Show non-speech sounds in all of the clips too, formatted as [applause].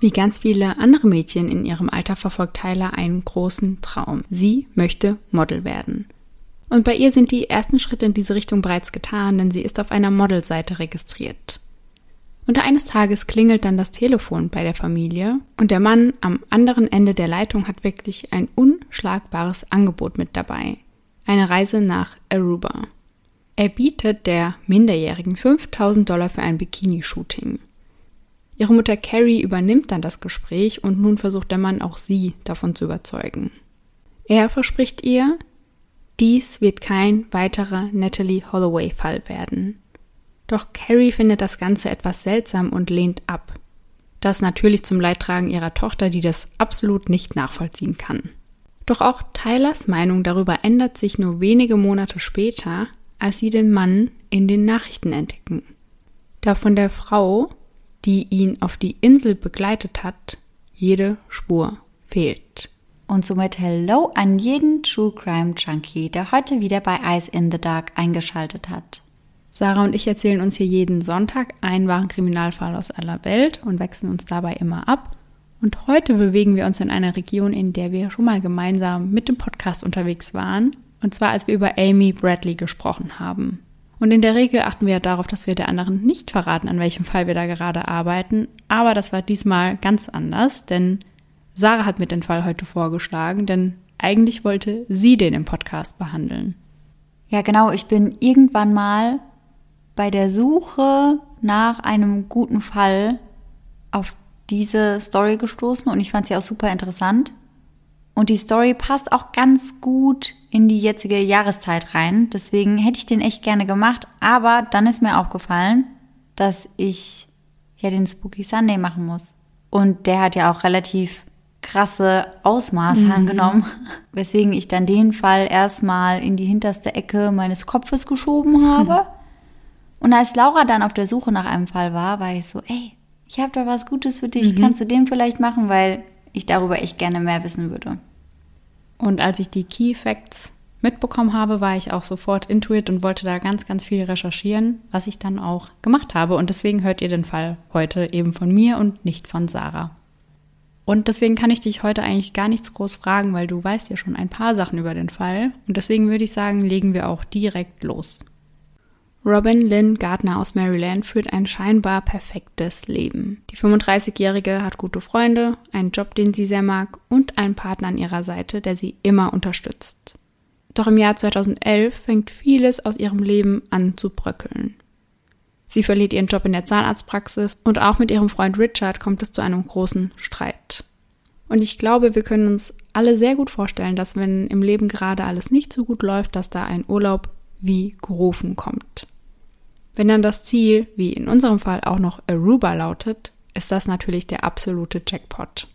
Wie ganz viele andere Mädchen in ihrem Alter verfolgt Tyler einen großen Traum. Sie möchte Model werden. Und bei ihr sind die ersten Schritte in diese Richtung bereits getan, denn sie ist auf einer Modelseite registriert. Und eines Tages klingelt dann das Telefon bei der Familie und der Mann am anderen Ende der Leitung hat wirklich ein unschlagbares Angebot mit dabei. Eine Reise nach Aruba. Er bietet der Minderjährigen 5000 Dollar für ein Bikini-Shooting. Ihre Mutter Carrie übernimmt dann das Gespräch und nun versucht der Mann auch sie davon zu überzeugen. Er verspricht ihr, dies wird kein weiterer Natalie Holloway-Fall werden. Doch Carrie findet das Ganze etwas seltsam und lehnt ab. Das natürlich zum Leidtragen ihrer Tochter, die das absolut nicht nachvollziehen kann. Doch auch Tylers Meinung darüber ändert sich nur wenige Monate später, als sie den Mann in den Nachrichten entdecken. Da von der Frau, die ihn auf die Insel begleitet hat, jede Spur fehlt. Und somit Hello an jeden True Crime Junkie, der heute wieder bei Eyes in the Dark eingeschaltet hat. Sarah und ich erzählen uns hier jeden Sonntag einen wahren Kriminalfall aus aller Welt und wechseln uns dabei immer ab. Und heute bewegen wir uns in einer Region, in der wir schon mal gemeinsam mit dem Podcast unterwegs waren. Und zwar, als wir über Amy Bradley gesprochen haben. Und in der Regel achten wir ja darauf, dass wir der anderen nicht verraten, an welchem Fall wir da gerade arbeiten. Aber das war diesmal ganz anders, denn Sarah hat mir den Fall heute vorgeschlagen, denn eigentlich wollte sie den im Podcast behandeln. Ja, genau. Ich bin irgendwann mal bei der Suche nach einem guten Fall auf diese Story gestoßen und ich fand sie auch super interessant. Und die Story passt auch ganz gut in die jetzige Jahreszeit rein. Deswegen hätte ich den echt gerne gemacht. Aber dann ist mir aufgefallen, dass ich ja den Spooky Sunday machen muss. Und der hat ja auch relativ krasse Ausmaße mhm. angenommen. [laughs] Weswegen ich dann den Fall erstmal in die hinterste Ecke meines Kopfes geschoben habe. Mhm. Und als Laura dann auf der Suche nach einem Fall war, war ich so, ey, ich habe da was Gutes für dich. Mhm. Kannst du den vielleicht machen, weil ich darüber echt gerne mehr wissen würde. Und als ich die Key Facts mitbekommen habe, war ich auch sofort intuit und wollte da ganz, ganz viel recherchieren, was ich dann auch gemacht habe. Und deswegen hört ihr den Fall heute eben von mir und nicht von Sarah. Und deswegen kann ich dich heute eigentlich gar nichts groß fragen, weil du weißt ja schon ein paar Sachen über den Fall. Und deswegen würde ich sagen, legen wir auch direkt los. Robin Lynn Gardner aus Maryland führt ein scheinbar perfektes Leben. Die 35-Jährige hat gute Freunde, einen Job, den sie sehr mag und einen Partner an ihrer Seite, der sie immer unterstützt. Doch im Jahr 2011 fängt vieles aus ihrem Leben an zu bröckeln. Sie verliert ihren Job in der Zahnarztpraxis und auch mit ihrem Freund Richard kommt es zu einem großen Streit. Und ich glaube, wir können uns alle sehr gut vorstellen, dass wenn im Leben gerade alles nicht so gut läuft, dass da ein Urlaub wie gerufen kommt. Wenn dann das Ziel, wie in unserem Fall auch noch Aruba lautet, ist das natürlich der absolute Jackpot.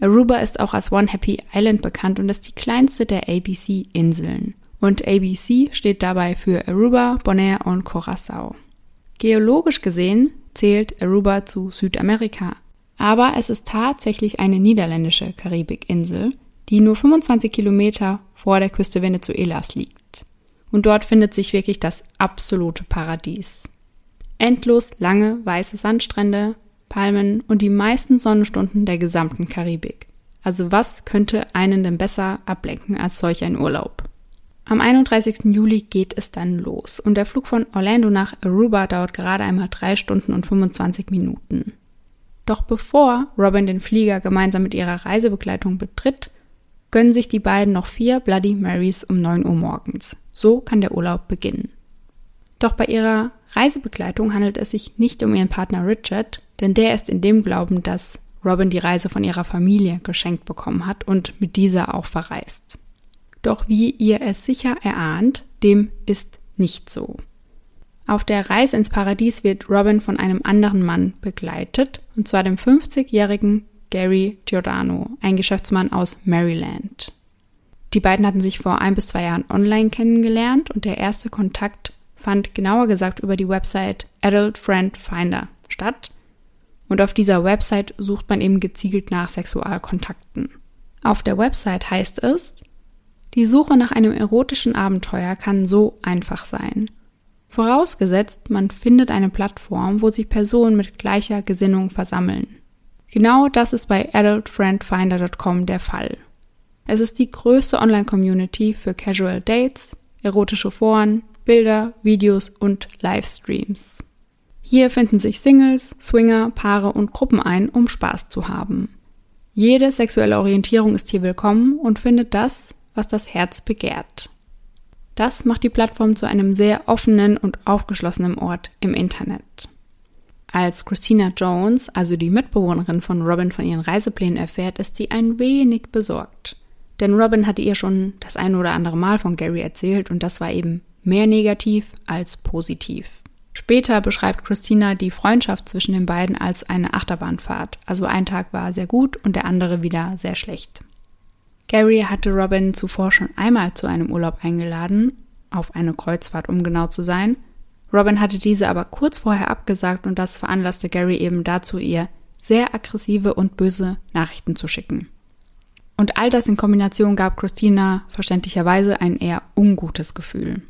Aruba ist auch als One Happy Island bekannt und ist die kleinste der ABC-Inseln. Und ABC steht dabei für Aruba, Bonaire und Curacao. Geologisch gesehen zählt Aruba zu Südamerika, aber es ist tatsächlich eine niederländische Karibikinsel, die nur 25 Kilometer vor der Küste Venezuelas liegt. Und dort findet sich wirklich das absolute Paradies. Endlos lange weiße Sandstrände, Palmen und die meisten Sonnenstunden der gesamten Karibik. Also was könnte einen denn besser ablenken als solch ein Urlaub? Am 31. Juli geht es dann los und der Flug von Orlando nach Aruba dauert gerade einmal drei Stunden und 25 Minuten. Doch bevor Robin den Flieger gemeinsam mit ihrer Reisebegleitung betritt, gönnen sich die beiden noch vier Bloody Marys um 9 Uhr morgens. So kann der Urlaub beginnen. Doch bei ihrer Reisebegleitung handelt es sich nicht um ihren Partner Richard, denn der ist in dem Glauben, dass Robin die Reise von ihrer Familie geschenkt bekommen hat und mit dieser auch verreist. Doch wie ihr es sicher erahnt, dem ist nicht so. Auf der Reise ins Paradies wird Robin von einem anderen Mann begleitet, und zwar dem 50-jährigen Gary Giordano, ein Geschäftsmann aus Maryland. Die beiden hatten sich vor ein bis zwei Jahren online kennengelernt und der erste Kontakt fand genauer gesagt über die Website Adult Friend Finder statt. Und auf dieser Website sucht man eben gezielt nach Sexualkontakten. Auf der Website heißt es, die Suche nach einem erotischen Abenteuer kann so einfach sein. Vorausgesetzt, man findet eine Plattform, wo sich Personen mit gleicher Gesinnung versammeln. Genau das ist bei adultfriendfinder.com der Fall. Es ist die größte Online-Community für Casual Dates, erotische Foren, Bilder, Videos und Livestreams. Hier finden sich Singles, Swinger, Paare und Gruppen ein, um Spaß zu haben. Jede sexuelle Orientierung ist hier willkommen und findet das, was das Herz begehrt. Das macht die Plattform zu einem sehr offenen und aufgeschlossenen Ort im Internet. Als Christina Jones, also die Mitbewohnerin von Robin von ihren Reiseplänen erfährt, ist sie ein wenig besorgt. Denn Robin hatte ihr schon das ein oder andere Mal von Gary erzählt und das war eben mehr negativ als positiv. Später beschreibt Christina die Freundschaft zwischen den beiden als eine Achterbahnfahrt. Also ein Tag war sehr gut und der andere wieder sehr schlecht. Gary hatte Robin zuvor schon einmal zu einem Urlaub eingeladen, auf eine Kreuzfahrt, um genau zu sein. Robin hatte diese aber kurz vorher abgesagt und das veranlasste Gary eben dazu, ihr sehr aggressive und böse Nachrichten zu schicken. Und all das in Kombination gab Christina verständlicherweise ein eher ungutes Gefühl.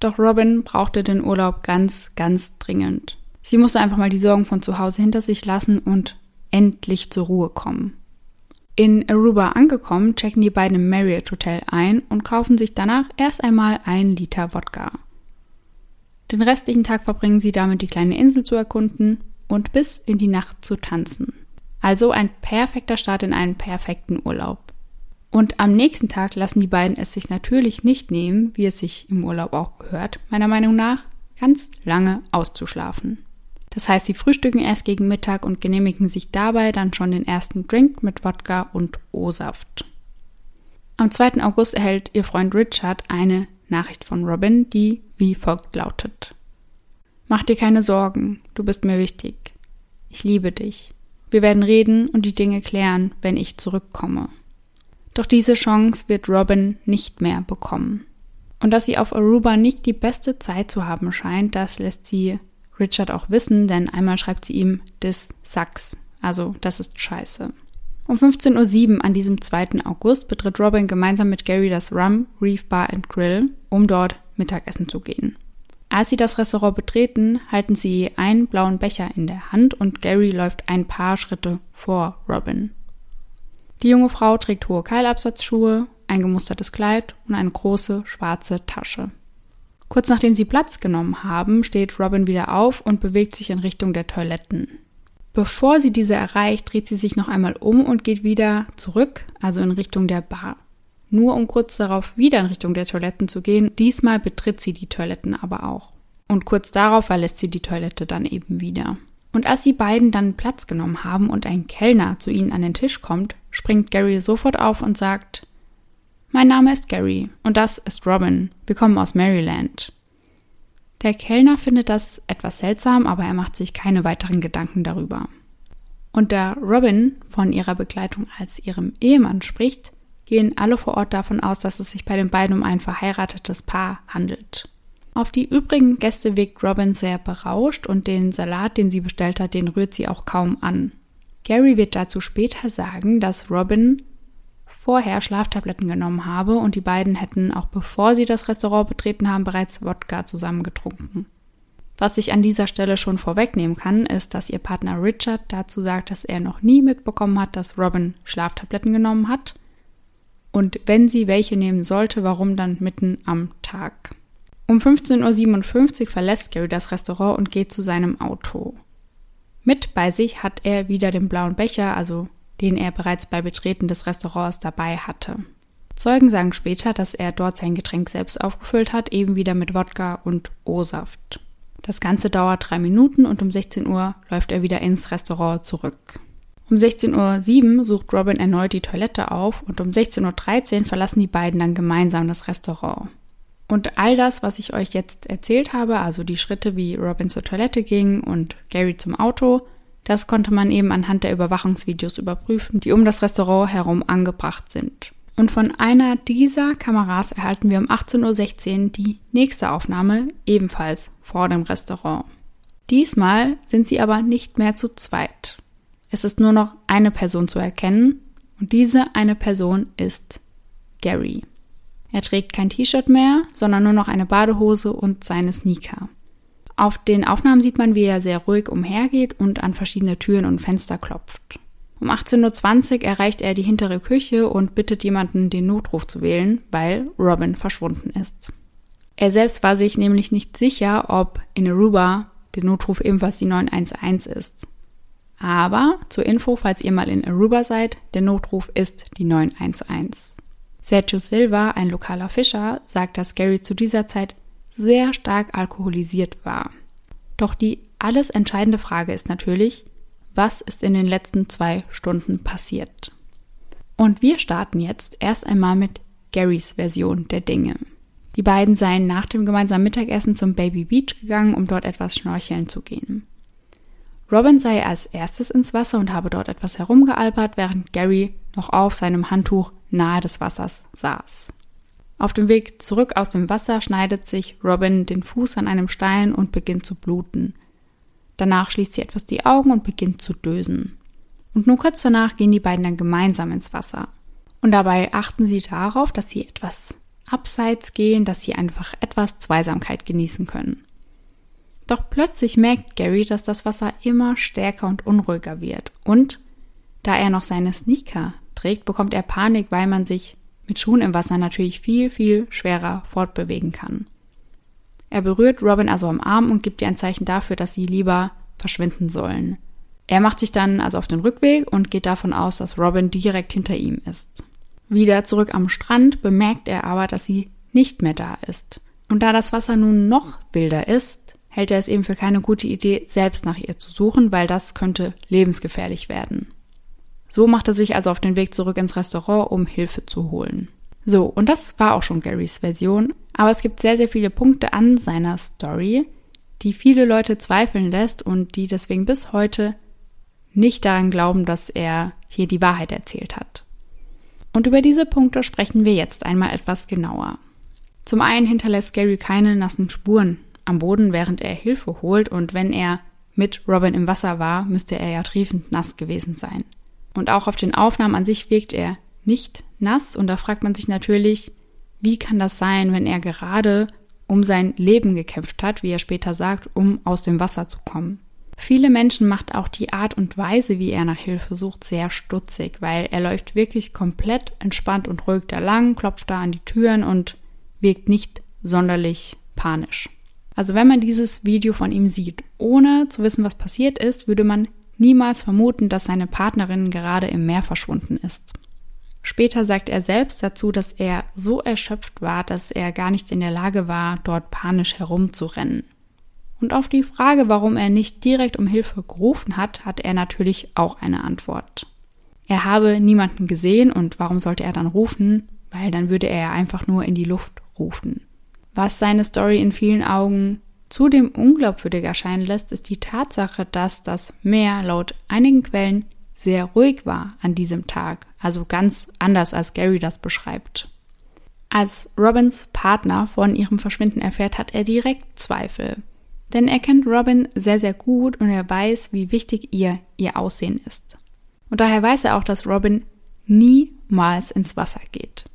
Doch Robin brauchte den Urlaub ganz, ganz dringend. Sie musste einfach mal die Sorgen von zu Hause hinter sich lassen und endlich zur Ruhe kommen. In Aruba angekommen, checken die beiden im Marriott Hotel ein und kaufen sich danach erst einmal ein Liter Wodka. Den restlichen Tag verbringen sie damit, die kleine Insel zu erkunden und bis in die Nacht zu tanzen. Also ein perfekter Start in einen perfekten Urlaub. Und am nächsten Tag lassen die beiden es sich natürlich nicht nehmen, wie es sich im Urlaub auch gehört, meiner Meinung nach, ganz lange auszuschlafen. Das heißt, sie frühstücken erst gegen Mittag und genehmigen sich dabei dann schon den ersten Drink mit Wodka und O-Saft. Am 2. August erhält ihr Freund Richard eine Nachricht von Robin, die wie folgt lautet. Mach dir keine Sorgen, du bist mir wichtig. Ich liebe dich. Wir werden reden und die Dinge klären, wenn ich zurückkomme. Doch diese Chance wird Robin nicht mehr bekommen. Und dass sie auf Aruba nicht die beste Zeit zu haben scheint, das lässt sie Richard auch wissen, denn einmal schreibt sie ihm, this sucks. Also, das ist scheiße. Um 15.07 Uhr an diesem 2. August betritt Robin gemeinsam mit Gary das Rum Reef Bar and Grill, um dort Mittagessen zu gehen. Als sie das Restaurant betreten, halten sie einen blauen Becher in der Hand und Gary läuft ein paar Schritte vor Robin. Die junge Frau trägt hohe Keilabsatzschuhe, ein gemustertes Kleid und eine große schwarze Tasche. Kurz nachdem sie Platz genommen haben, steht Robin wieder auf und bewegt sich in Richtung der Toiletten. Bevor sie diese erreicht, dreht sie sich noch einmal um und geht wieder zurück, also in Richtung der Bar. Nur um kurz darauf wieder in Richtung der Toiletten zu gehen, diesmal betritt sie die Toiletten aber auch. Und kurz darauf verlässt sie die Toilette dann eben wieder. Und als die beiden dann Platz genommen haben und ein Kellner zu ihnen an den Tisch kommt, springt Gary sofort auf und sagt, Mein Name ist Gary und das ist Robin. Wir kommen aus Maryland. Der Kellner findet das etwas seltsam, aber er macht sich keine weiteren Gedanken darüber. Und da Robin von ihrer Begleitung als ihrem Ehemann spricht, gehen alle vor Ort davon aus, dass es sich bei den beiden um ein verheiratetes Paar handelt. Auf die übrigen Gäste wirkt Robin sehr berauscht und den Salat, den sie bestellt hat, den rührt sie auch kaum an. Gary wird dazu später sagen, dass Robin vorher Schlaftabletten genommen habe und die beiden hätten, auch bevor sie das Restaurant betreten haben, bereits Wodka zusammengetrunken. Was ich an dieser Stelle schon vorwegnehmen kann, ist, dass ihr Partner Richard dazu sagt, dass er noch nie mitbekommen hat, dass Robin Schlaftabletten genommen hat. Und wenn sie welche nehmen sollte, warum dann mitten am Tag? Um 15.57 Uhr verlässt Gary das Restaurant und geht zu seinem Auto. Mit bei sich hat er wieder den blauen Becher, also den er bereits bei Betreten des Restaurants dabei hatte. Zeugen sagen später, dass er dort sein Getränk selbst aufgefüllt hat, eben wieder mit Wodka und O-Saft. Das Ganze dauert drei Minuten und um 16 Uhr läuft er wieder ins Restaurant zurück. Um 16.07 Uhr sucht Robin erneut die Toilette auf und um 16.13 Uhr verlassen die beiden dann gemeinsam das Restaurant. Und all das, was ich euch jetzt erzählt habe, also die Schritte, wie Robin zur Toilette ging und Gary zum Auto, das konnte man eben anhand der Überwachungsvideos überprüfen, die um das Restaurant herum angebracht sind. Und von einer dieser Kameras erhalten wir um 18.16 Uhr die nächste Aufnahme, ebenfalls vor dem Restaurant. Diesmal sind sie aber nicht mehr zu zweit. Es ist nur noch eine Person zu erkennen und diese eine Person ist Gary. Er trägt kein T-Shirt mehr, sondern nur noch eine Badehose und seine Sneaker. Auf den Aufnahmen sieht man, wie er sehr ruhig umhergeht und an verschiedene Türen und Fenster klopft. Um 18.20 Uhr erreicht er die hintere Küche und bittet jemanden, den Notruf zu wählen, weil Robin verschwunden ist. Er selbst war sich nämlich nicht sicher, ob in Aruba der Notruf ebenfalls die 911 ist. Aber zur Info, falls ihr mal in Aruba seid, der Notruf ist die 911. Sergio Silva, ein lokaler Fischer, sagt, dass Gary zu dieser Zeit sehr stark alkoholisiert war. Doch die alles entscheidende Frage ist natürlich, was ist in den letzten zwei Stunden passiert? Und wir starten jetzt erst einmal mit Garys Version der Dinge. Die beiden seien nach dem gemeinsamen Mittagessen zum Baby Beach gegangen, um dort etwas schnorcheln zu gehen. Robin sei als erstes ins Wasser und habe dort etwas herumgealbert, während Gary noch auf seinem Handtuch nahe des Wassers saß. Auf dem Weg zurück aus dem Wasser schneidet sich Robin den Fuß an einem Stein und beginnt zu bluten. Danach schließt sie etwas die Augen und beginnt zu dösen. Und nur kurz danach gehen die beiden dann gemeinsam ins Wasser. Und dabei achten sie darauf, dass sie etwas abseits gehen, dass sie einfach etwas Zweisamkeit genießen können. Doch plötzlich merkt Gary, dass das Wasser immer stärker und unruhiger wird. Und da er noch seine Sneaker trägt, bekommt er Panik, weil man sich mit Schuhen im Wasser natürlich viel, viel schwerer fortbewegen kann. Er berührt Robin also am Arm und gibt ihr ein Zeichen dafür, dass sie lieber verschwinden sollen. Er macht sich dann also auf den Rückweg und geht davon aus, dass Robin direkt hinter ihm ist. Wieder zurück am Strand bemerkt er aber, dass sie nicht mehr da ist. Und da das Wasser nun noch wilder ist, hält er es eben für keine gute Idee, selbst nach ihr zu suchen, weil das könnte lebensgefährlich werden. So macht er sich also auf den Weg zurück ins Restaurant, um Hilfe zu holen. So, und das war auch schon Garys Version, aber es gibt sehr, sehr viele Punkte an seiner Story, die viele Leute zweifeln lässt und die deswegen bis heute nicht daran glauben, dass er hier die Wahrheit erzählt hat. Und über diese Punkte sprechen wir jetzt einmal etwas genauer. Zum einen hinterlässt Gary keine nassen Spuren am Boden, während er Hilfe holt, und wenn er mit Robin im Wasser war, müsste er ja triefend nass gewesen sein. Und auch auf den Aufnahmen an sich wirkt er nicht nass, und da fragt man sich natürlich, wie kann das sein, wenn er gerade um sein Leben gekämpft hat, wie er später sagt, um aus dem Wasser zu kommen. Viele Menschen macht auch die Art und Weise, wie er nach Hilfe sucht, sehr stutzig, weil er läuft wirklich komplett entspannt und ruhig da lang, klopft da an die Türen und wirkt nicht sonderlich panisch. Also wenn man dieses Video von ihm sieht, ohne zu wissen, was passiert ist, würde man niemals vermuten, dass seine Partnerin gerade im Meer verschwunden ist. Später sagt er selbst dazu, dass er so erschöpft war, dass er gar nicht in der Lage war, dort panisch herumzurennen. Und auf die Frage, warum er nicht direkt um Hilfe gerufen hat, hat er natürlich auch eine Antwort. Er habe niemanden gesehen und warum sollte er dann rufen? Weil dann würde er einfach nur in die Luft rufen. Was seine Story in vielen Augen zudem unglaubwürdig erscheinen lässt, ist die Tatsache, dass das Meer laut einigen Quellen sehr ruhig war an diesem Tag, also ganz anders als Gary das beschreibt. Als Robins Partner von ihrem Verschwinden erfährt, hat er direkt Zweifel. Denn er kennt Robin sehr, sehr gut und er weiß, wie wichtig ihr ihr Aussehen ist. Und daher weiß er auch, dass Robin niemals ins Wasser geht.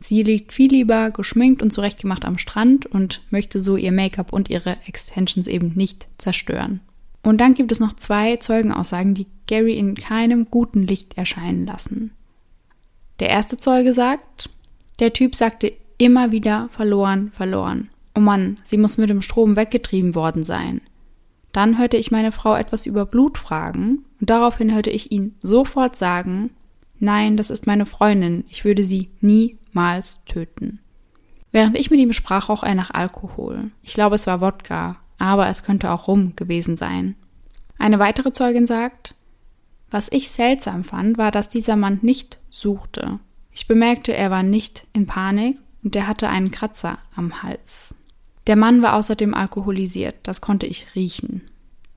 Sie liegt viel lieber geschminkt und zurechtgemacht am Strand und möchte so ihr Make-up und ihre Extensions eben nicht zerstören. Und dann gibt es noch zwei Zeugenaussagen, die Gary in keinem guten Licht erscheinen lassen. Der erste Zeuge sagt, der Typ sagte immer wieder verloren, verloren. Oh Mann, sie muss mit dem Strom weggetrieben worden sein. Dann hörte ich meine Frau etwas über Blut fragen und daraufhin hörte ich ihn sofort sagen, nein, das ist meine Freundin, ich würde sie niemals töten. Während ich mit ihm sprach, roch er nach Alkohol. Ich glaube, es war Wodka, aber es könnte auch Rum gewesen sein. Eine weitere Zeugin sagt, was ich seltsam fand, war, dass dieser Mann nicht suchte. Ich bemerkte, er war nicht in Panik und er hatte einen Kratzer am Hals. Der Mann war außerdem alkoholisiert, das konnte ich riechen.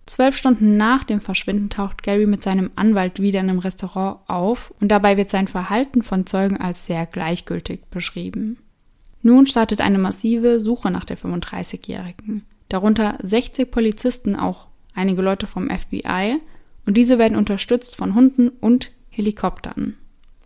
Zwölf Stunden nach dem Verschwinden taucht Gary mit seinem Anwalt wieder in einem Restaurant auf und dabei wird sein Verhalten von Zeugen als sehr gleichgültig beschrieben. Nun startet eine massive Suche nach der 35-Jährigen, darunter 60 Polizisten, auch einige Leute vom FBI, und diese werden unterstützt von Hunden und Helikoptern.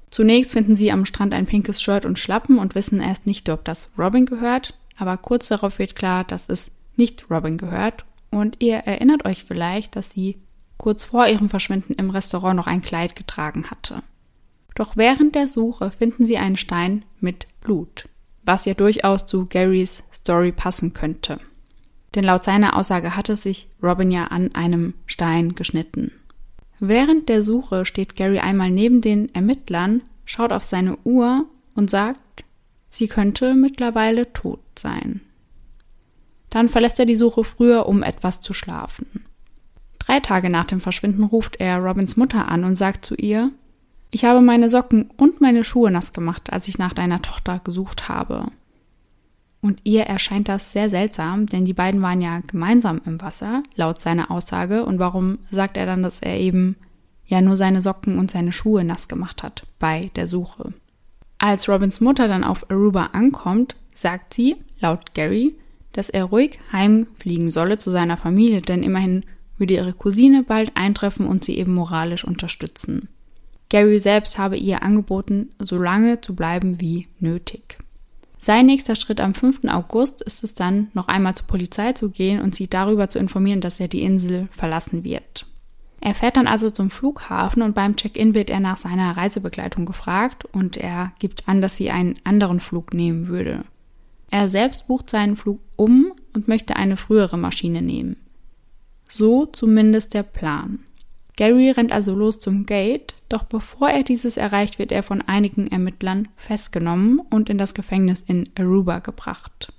Zunächst finden sie am Strand ein pinkes Shirt und Schlappen und wissen erst nicht, ob das Robin gehört, aber kurz darauf wird klar, dass es nicht Robin gehört Und ihr erinnert euch vielleicht, dass sie kurz vor ihrem Verschwinden im Restaurant noch ein Kleid getragen hatte. Doch während der Suche finden sie einen Stein mit Blut, was ja durchaus zu Garys Story passen könnte. Denn laut seiner Aussage hatte sich Robin ja an einem Stein geschnitten. Während der Suche steht Gary einmal neben den Ermittlern, schaut auf seine Uhr und sagt, sie könnte mittlerweile tot sein. Dann verlässt er die Suche früher, um etwas zu schlafen. Drei Tage nach dem Verschwinden ruft er Robins Mutter an und sagt zu ihr, ich habe meine Socken und meine Schuhe nass gemacht, als ich nach deiner Tochter gesucht habe. Und ihr erscheint das sehr seltsam, denn die beiden waren ja gemeinsam im Wasser, laut seiner Aussage. Und warum sagt er dann, dass er eben ja nur seine Socken und seine Schuhe nass gemacht hat bei der Suche? Als Robins Mutter dann auf Aruba ankommt, sagt sie, laut Gary, dass er ruhig heimfliegen solle zu seiner Familie, denn immerhin würde ihre Cousine bald eintreffen und sie eben moralisch unterstützen. Gary selbst habe ihr angeboten, so lange zu bleiben wie nötig. Sein nächster Schritt am 5. August ist es dann, noch einmal zur Polizei zu gehen und sie darüber zu informieren, dass er die Insel verlassen wird. Er fährt dann also zum Flughafen und beim Check-in wird er nach seiner Reisebegleitung gefragt und er gibt an, dass sie einen anderen Flug nehmen würde. Er selbst bucht seinen Flug um und möchte eine frühere Maschine nehmen. So zumindest der Plan. Gary rennt also los zum Gate, doch bevor er dieses erreicht, wird er von einigen Ermittlern festgenommen und in das Gefängnis in Aruba gebracht.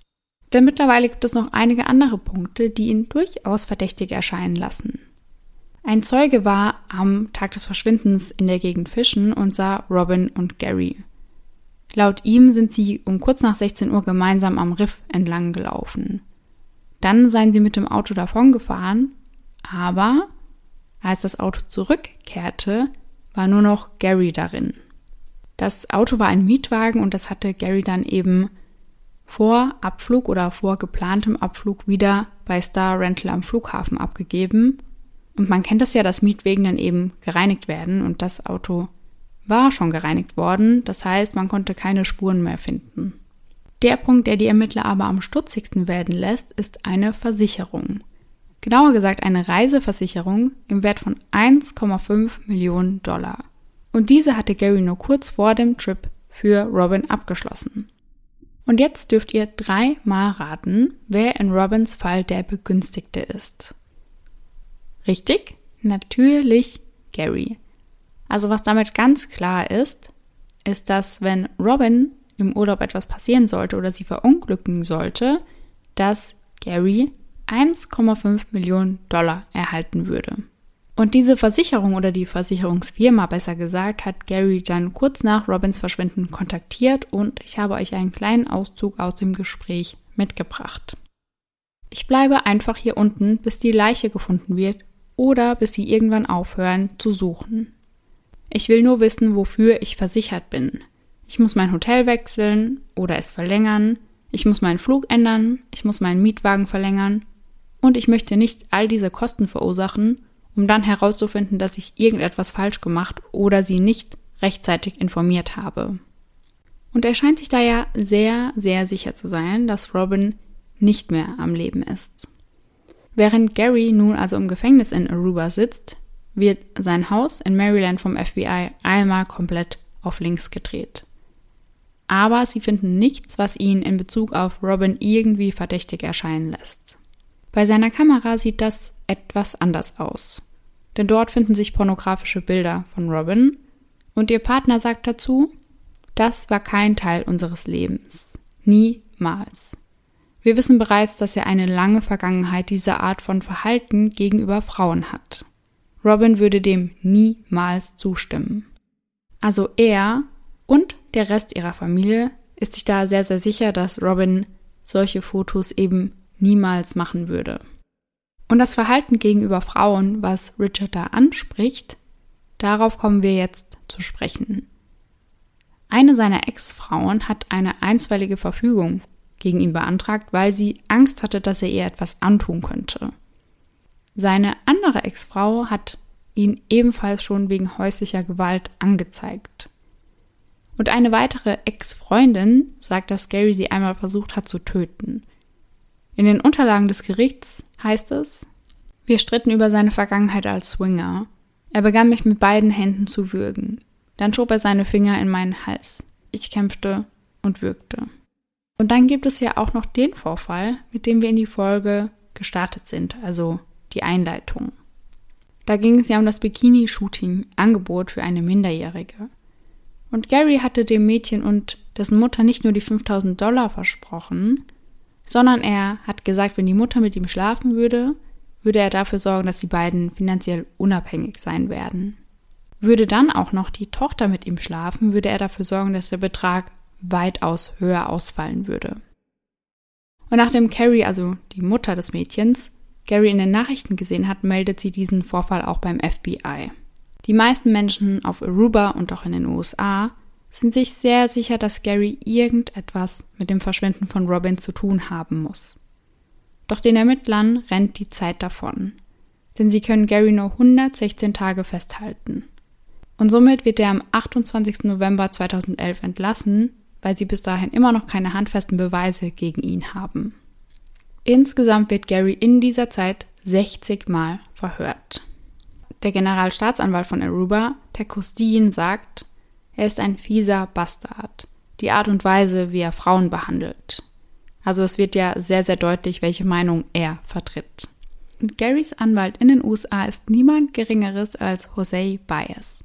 Denn mittlerweile gibt es noch einige andere Punkte, die ihn durchaus verdächtig erscheinen lassen. Ein Zeuge war am Tag des Verschwindens in der Gegend fischen und sah Robin und Gary. Laut ihm sind sie um kurz nach 16 Uhr gemeinsam am Riff entlang gelaufen. Dann seien sie mit dem Auto davongefahren, aber als das Auto zurückkehrte, war nur noch Gary darin. Das Auto war ein Mietwagen und das hatte Gary dann eben vor Abflug oder vor geplantem Abflug wieder bei Star Rental am Flughafen abgegeben. Und man kennt das ja, dass Mietwagen dann eben gereinigt werden und das Auto war schon gereinigt worden. Das heißt, man konnte keine Spuren mehr finden. Der Punkt, der die Ermittler aber am stutzigsten werden lässt, ist eine Versicherung. Genauer gesagt eine Reiseversicherung im Wert von 1,5 Millionen Dollar. Und diese hatte Gary nur kurz vor dem Trip für Robin abgeschlossen. Und jetzt dürft ihr dreimal raten, wer in Robins Fall der Begünstigte ist. Richtig? Natürlich Gary. Also was damit ganz klar ist, ist, dass wenn Robin im Urlaub etwas passieren sollte oder sie verunglücken sollte, dass Gary 1,5 Millionen Dollar erhalten würde. Und diese Versicherung oder die Versicherungsfirma besser gesagt hat Gary dann kurz nach Robins Verschwinden kontaktiert und ich habe euch einen kleinen Auszug aus dem Gespräch mitgebracht. Ich bleibe einfach hier unten, bis die Leiche gefunden wird oder bis sie irgendwann aufhören zu suchen. Ich will nur wissen, wofür ich versichert bin. Ich muss mein Hotel wechseln oder es verlängern. Ich muss meinen Flug ändern. Ich muss meinen Mietwagen verlängern und ich möchte nicht all diese Kosten verursachen, um dann herauszufinden, dass ich irgendetwas falsch gemacht oder sie nicht rechtzeitig informiert habe. Und er scheint sich da ja sehr, sehr sicher zu sein, dass Robin nicht mehr am Leben ist. Während Gary nun also im Gefängnis in Aruba sitzt, wird sein Haus in Maryland vom FBI einmal komplett auf links gedreht. Aber sie finden nichts, was ihn in Bezug auf Robin irgendwie verdächtig erscheinen lässt. Bei seiner Kamera sieht das etwas anders aus. Denn dort finden sich pornografische Bilder von Robin und ihr Partner sagt dazu, das war kein Teil unseres Lebens. Niemals. Wir wissen bereits, dass er eine lange Vergangenheit dieser Art von Verhalten gegenüber Frauen hat. Robin würde dem niemals zustimmen. Also er und der Rest ihrer Familie ist sich da sehr, sehr sicher, dass Robin solche Fotos eben niemals machen würde. Und das Verhalten gegenüber Frauen, was Richard da anspricht, darauf kommen wir jetzt zu sprechen. Eine seiner Ex-Frauen hat eine einstweilige Verfügung gegen ihn beantragt, weil sie Angst hatte, dass er ihr etwas antun könnte. Seine andere Ex-Frau hat ihn ebenfalls schon wegen häuslicher Gewalt angezeigt. Und eine weitere Ex-Freundin sagt, dass Gary sie einmal versucht hat zu töten. In den Unterlagen des Gerichts heißt es, wir stritten über seine Vergangenheit als Swinger. Er begann mich mit beiden Händen zu würgen. Dann schob er seine Finger in meinen Hals. Ich kämpfte und würgte. Und dann gibt es ja auch noch den Vorfall, mit dem wir in die Folge gestartet sind, also die Einleitung. Da ging es ja um das Bikini-Shooting-Angebot für eine Minderjährige. Und Gary hatte dem Mädchen und dessen Mutter nicht nur die 5000 Dollar versprochen, sondern er hat gesagt, wenn die Mutter mit ihm schlafen würde, würde er dafür sorgen, dass die beiden finanziell unabhängig sein werden. Würde dann auch noch die Tochter mit ihm schlafen, würde er dafür sorgen, dass der Betrag weitaus höher ausfallen würde. Und nachdem Carrie, also die Mutter des Mädchens, Gary in den Nachrichten gesehen hat, meldet sie diesen Vorfall auch beim FBI. Die meisten Menschen auf Aruba und auch in den USA sind sich sehr sicher, dass Gary irgendetwas mit dem Verschwinden von Robin zu tun haben muss. Doch den Ermittlern rennt die Zeit davon, denn sie können Gary nur 116 Tage festhalten. Und somit wird er am 28. November 2011 entlassen, weil sie bis dahin immer noch keine handfesten Beweise gegen ihn haben. Insgesamt wird Gary in dieser Zeit 60 Mal verhört. Der Generalstaatsanwalt von Aruba, Ted Costin, sagt, er ist ein fieser Bastard. Die Art und Weise, wie er Frauen behandelt. Also es wird ja sehr, sehr deutlich, welche Meinung er vertritt. Und Garys Anwalt in den USA ist niemand Geringeres als Jose Baez.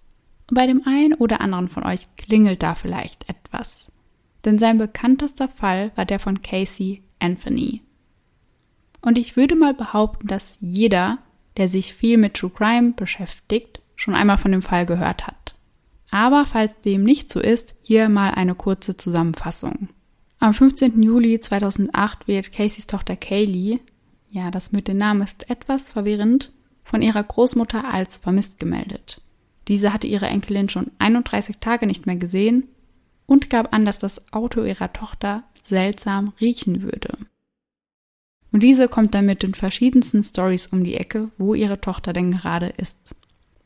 Und bei dem einen oder anderen von euch klingelt da vielleicht etwas. Denn sein bekanntester Fall war der von Casey Anthony. Und ich würde mal behaupten, dass jeder, der sich viel mit True Crime beschäftigt, schon einmal von dem Fall gehört hat. Aber falls dem nicht so ist, hier mal eine kurze Zusammenfassung. Am 15. Juli 2008 wird Caseys Tochter Kaylee, ja, das mit dem Namen ist etwas verwirrend, von ihrer Großmutter als vermisst gemeldet. Diese hatte ihre Enkelin schon 31 Tage nicht mehr gesehen und gab an, dass das Auto ihrer Tochter seltsam riechen würde. Und diese kommt dann mit den verschiedensten Stories um die Ecke, wo ihre Tochter denn gerade ist.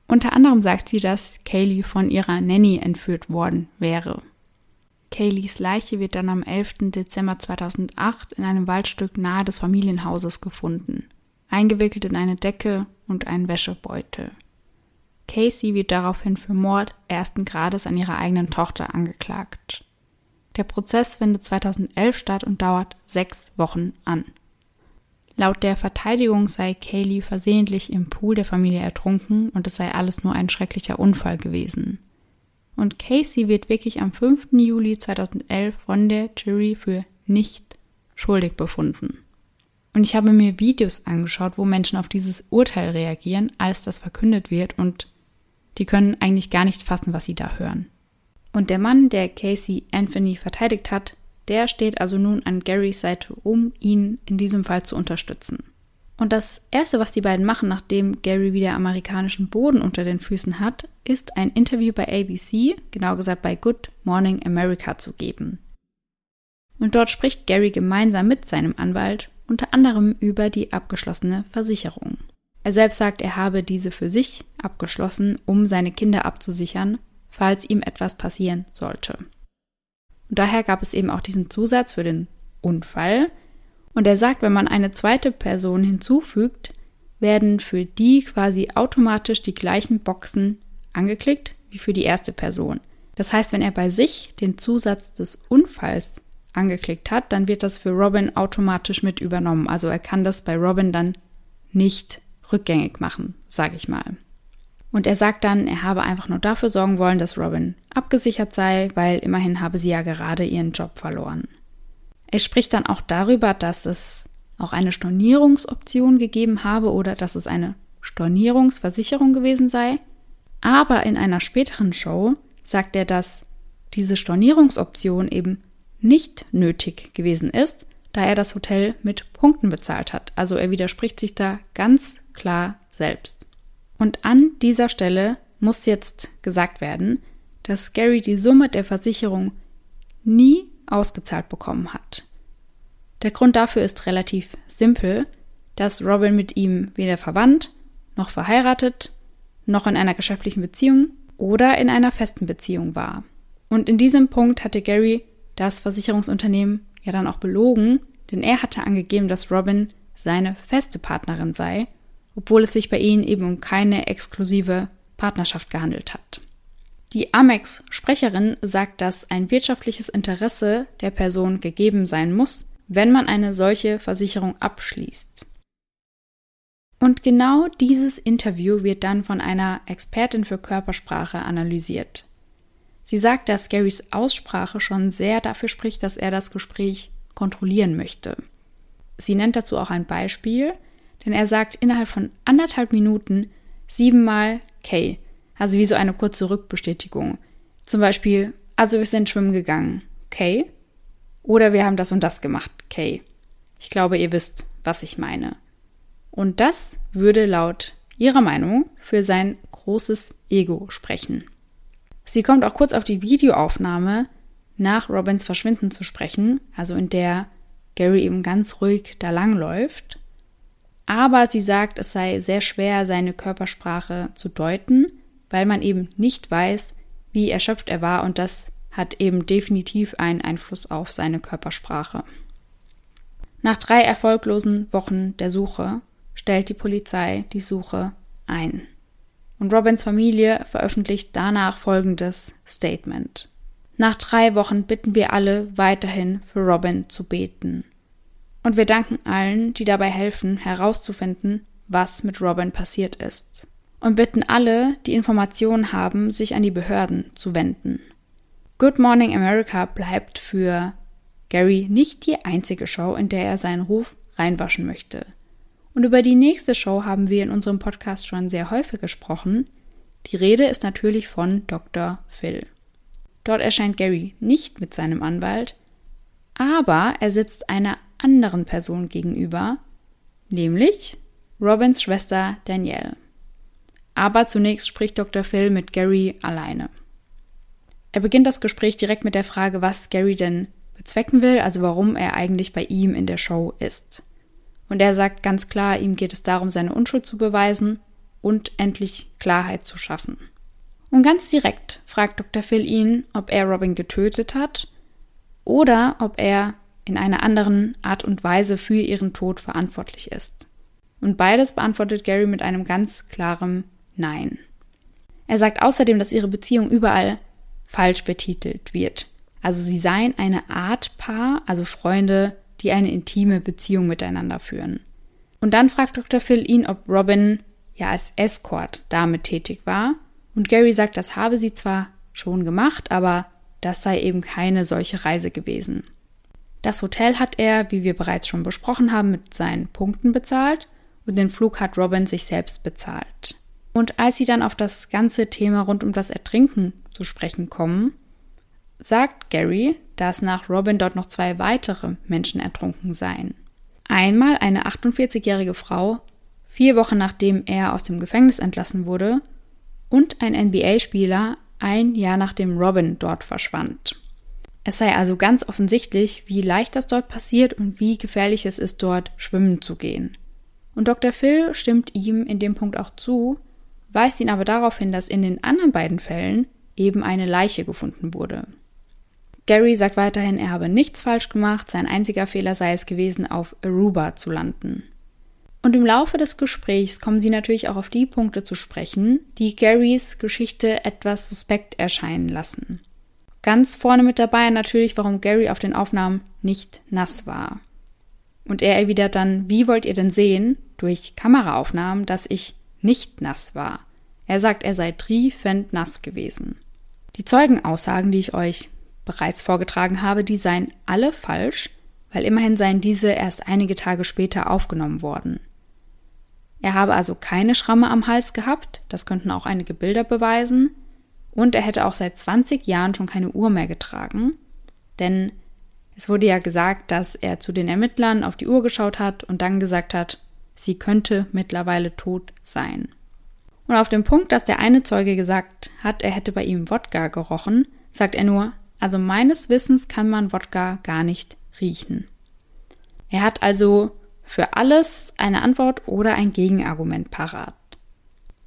Unter anderem sagt sie, dass Kaylee von ihrer Nanny entführt worden wäre. Kayleys Leiche wird dann am 11. Dezember 2008 in einem Waldstück nahe des Familienhauses gefunden, eingewickelt in eine Decke und einen Wäschebeutel. Casey wird daraufhin für Mord ersten Grades an ihrer eigenen Tochter angeklagt. Der Prozess findet 2011 statt und dauert sechs Wochen an. Laut der Verteidigung sei Kaylee versehentlich im Pool der Familie ertrunken und es sei alles nur ein schrecklicher Unfall gewesen. Und Casey wird wirklich am 5. Juli 2011 von der Jury für nicht schuldig befunden. Und ich habe mir Videos angeschaut, wo Menschen auf dieses Urteil reagieren, als das verkündet wird und die können eigentlich gar nicht fassen, was sie da hören. Und der Mann, der Casey Anthony verteidigt hat, der steht also nun an Garys Seite, um ihn in diesem Fall zu unterstützen. Und das Erste, was die beiden machen, nachdem Gary wieder amerikanischen Boden unter den Füßen hat, ist ein Interview bei ABC, genau gesagt bei Good Morning America, zu geben. Und dort spricht Gary gemeinsam mit seinem Anwalt unter anderem über die abgeschlossene Versicherung. Er selbst sagt, er habe diese für sich abgeschlossen, um seine Kinder abzusichern, falls ihm etwas passieren sollte. Und daher gab es eben auch diesen Zusatz für den Unfall. Und er sagt, wenn man eine zweite Person hinzufügt, werden für die quasi automatisch die gleichen Boxen angeklickt wie für die erste Person. Das heißt, wenn er bei sich den Zusatz des Unfalls angeklickt hat, dann wird das für Robin automatisch mit übernommen. Also er kann das bei Robin dann nicht rückgängig machen, sage ich mal. Und er sagt dann, er habe einfach nur dafür sorgen wollen, dass Robin abgesichert sei, weil immerhin habe sie ja gerade ihren Job verloren. Er spricht dann auch darüber, dass es auch eine Stornierungsoption gegeben habe oder dass es eine Stornierungsversicherung gewesen sei. Aber in einer späteren Show sagt er, dass diese Stornierungsoption eben nicht nötig gewesen ist, da er das Hotel mit Punkten bezahlt hat. Also er widerspricht sich da ganz klar selbst. Und an dieser Stelle muss jetzt gesagt werden, dass Gary die Summe der Versicherung nie ausgezahlt bekommen hat. Der Grund dafür ist relativ simpel, dass Robin mit ihm weder verwandt, noch verheiratet, noch in einer geschäftlichen Beziehung oder in einer festen Beziehung war. Und in diesem Punkt hatte Gary das Versicherungsunternehmen ja dann auch belogen, denn er hatte angegeben, dass Robin seine feste Partnerin sei, obwohl es sich bei ihnen eben um keine exklusive Partnerschaft gehandelt hat. Die Amex-Sprecherin sagt, dass ein wirtschaftliches Interesse der Person gegeben sein muss, wenn man eine solche Versicherung abschließt. Und genau dieses Interview wird dann von einer Expertin für Körpersprache analysiert. Sie sagt, dass Garys Aussprache schon sehr dafür spricht, dass er das Gespräch kontrollieren möchte. Sie nennt dazu auch ein Beispiel, denn er sagt innerhalb von anderthalb Minuten siebenmal K, also wie so eine kurze Rückbestätigung. Zum Beispiel, also wir sind schwimmen gegangen, K. Oder wir haben das und das gemacht, K. Ich glaube, ihr wisst, was ich meine. Und das würde laut ihrer Meinung für sein großes Ego sprechen. Sie kommt auch kurz auf die Videoaufnahme nach Robins Verschwinden zu sprechen, also in der Gary eben ganz ruhig da langläuft. Aber sie sagt, es sei sehr schwer, seine Körpersprache zu deuten, weil man eben nicht weiß, wie erschöpft er war und das hat eben definitiv einen Einfluss auf seine Körpersprache. Nach drei erfolglosen Wochen der Suche stellt die Polizei die Suche ein. Und Robins Familie veröffentlicht danach folgendes Statement. Nach drei Wochen bitten wir alle weiterhin für Robin zu beten. Und wir danken allen, die dabei helfen, herauszufinden, was mit Robin passiert ist und bitten alle, die Informationen haben, sich an die Behörden zu wenden. Good Morning America bleibt für Gary nicht die einzige Show, in der er seinen Ruf reinwaschen möchte. Und über die nächste Show haben wir in unserem Podcast schon sehr häufig gesprochen. Die Rede ist natürlich von Dr. Phil. Dort erscheint Gary nicht mit seinem Anwalt, aber er sitzt einer anderen Person gegenüber, nämlich Robins Schwester Danielle. Aber zunächst spricht Dr. Phil mit Gary alleine. Er beginnt das Gespräch direkt mit der Frage, was Gary denn bezwecken will, also warum er eigentlich bei ihm in der Show ist. Und er sagt ganz klar, ihm geht es darum, seine Unschuld zu beweisen und endlich Klarheit zu schaffen. Und ganz direkt fragt Dr. Phil ihn, ob er Robin getötet hat oder ob er in einer anderen Art und Weise für ihren Tod verantwortlich ist. Und beides beantwortet Gary mit einem ganz klaren Nein. Er sagt außerdem, dass ihre Beziehung überall falsch betitelt wird. Also sie seien eine Art Paar, also Freunde, die eine intime Beziehung miteinander führen. Und dann fragt Dr. Phil ihn, ob Robin ja als Escort damit tätig war. Und Gary sagt, das habe sie zwar schon gemacht, aber das sei eben keine solche Reise gewesen. Das Hotel hat er, wie wir bereits schon besprochen haben, mit seinen Punkten bezahlt und den Flug hat Robin sich selbst bezahlt. Und als sie dann auf das ganze Thema rund um das Ertrinken zu sprechen kommen, sagt Gary, dass nach Robin dort noch zwei weitere Menschen ertrunken seien. Einmal eine 48-jährige Frau, vier Wochen nachdem er aus dem Gefängnis entlassen wurde, und ein NBA-Spieler ein Jahr nachdem Robin dort verschwand. Es sei also ganz offensichtlich, wie leicht das dort passiert und wie gefährlich es ist, dort schwimmen zu gehen. Und Dr. Phil stimmt ihm in dem Punkt auch zu, weist ihn aber darauf hin, dass in den anderen beiden Fällen eben eine Leiche gefunden wurde. Gary sagt weiterhin, er habe nichts falsch gemacht, sein einziger Fehler sei es gewesen, auf Aruba zu landen. Und im Laufe des Gesprächs kommen sie natürlich auch auf die Punkte zu sprechen, die Garys Geschichte etwas suspekt erscheinen lassen. Ganz vorne mit dabei natürlich, warum Gary auf den Aufnahmen nicht nass war. Und er erwidert dann, wie wollt ihr denn sehen, durch Kameraaufnahmen, dass ich nicht nass war. Er sagt, er sei triefend nass gewesen. Die Zeugenaussagen, die ich euch bereits vorgetragen habe, die seien alle falsch, weil immerhin seien diese erst einige Tage später aufgenommen worden. Er habe also keine Schramme am Hals gehabt, das könnten auch einige Bilder beweisen, und er hätte auch seit 20 Jahren schon keine Uhr mehr getragen, denn es wurde ja gesagt, dass er zu den Ermittlern auf die Uhr geschaut hat und dann gesagt hat, sie könnte mittlerweile tot sein. Und auf dem Punkt, dass der eine Zeuge gesagt hat, er hätte bei ihm Wodka gerochen, sagt er nur, also meines Wissens kann man Wodka gar nicht riechen. Er hat also für alles eine Antwort oder ein Gegenargument parat.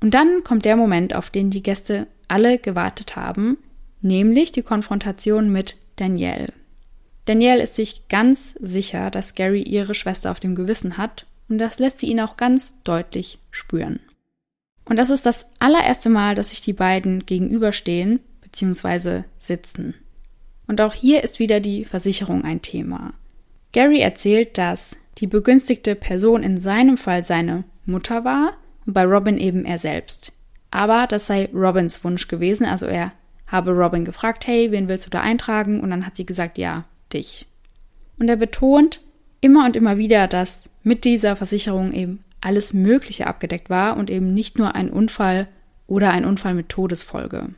Und dann kommt der Moment, auf den die Gäste alle gewartet haben, nämlich die Konfrontation mit Danielle. Danielle ist sich ganz sicher, dass Gary ihre Schwester auf dem Gewissen hat und das lässt sie ihn auch ganz deutlich spüren. Und das ist das allererste Mal, dass sich die beiden gegenüberstehen bzw. sitzen. Und auch hier ist wieder die Versicherung ein Thema. Gary erzählt, dass die begünstigte Person in seinem Fall seine Mutter war und bei Robin eben er selbst. Aber das sei Robins Wunsch gewesen, also er habe Robin gefragt, hey, wen willst du da eintragen? Und dann hat sie gesagt, ja, dich. Und er betont immer und immer wieder, dass mit dieser Versicherung eben alles Mögliche abgedeckt war und eben nicht nur ein Unfall oder ein Unfall mit Todesfolge.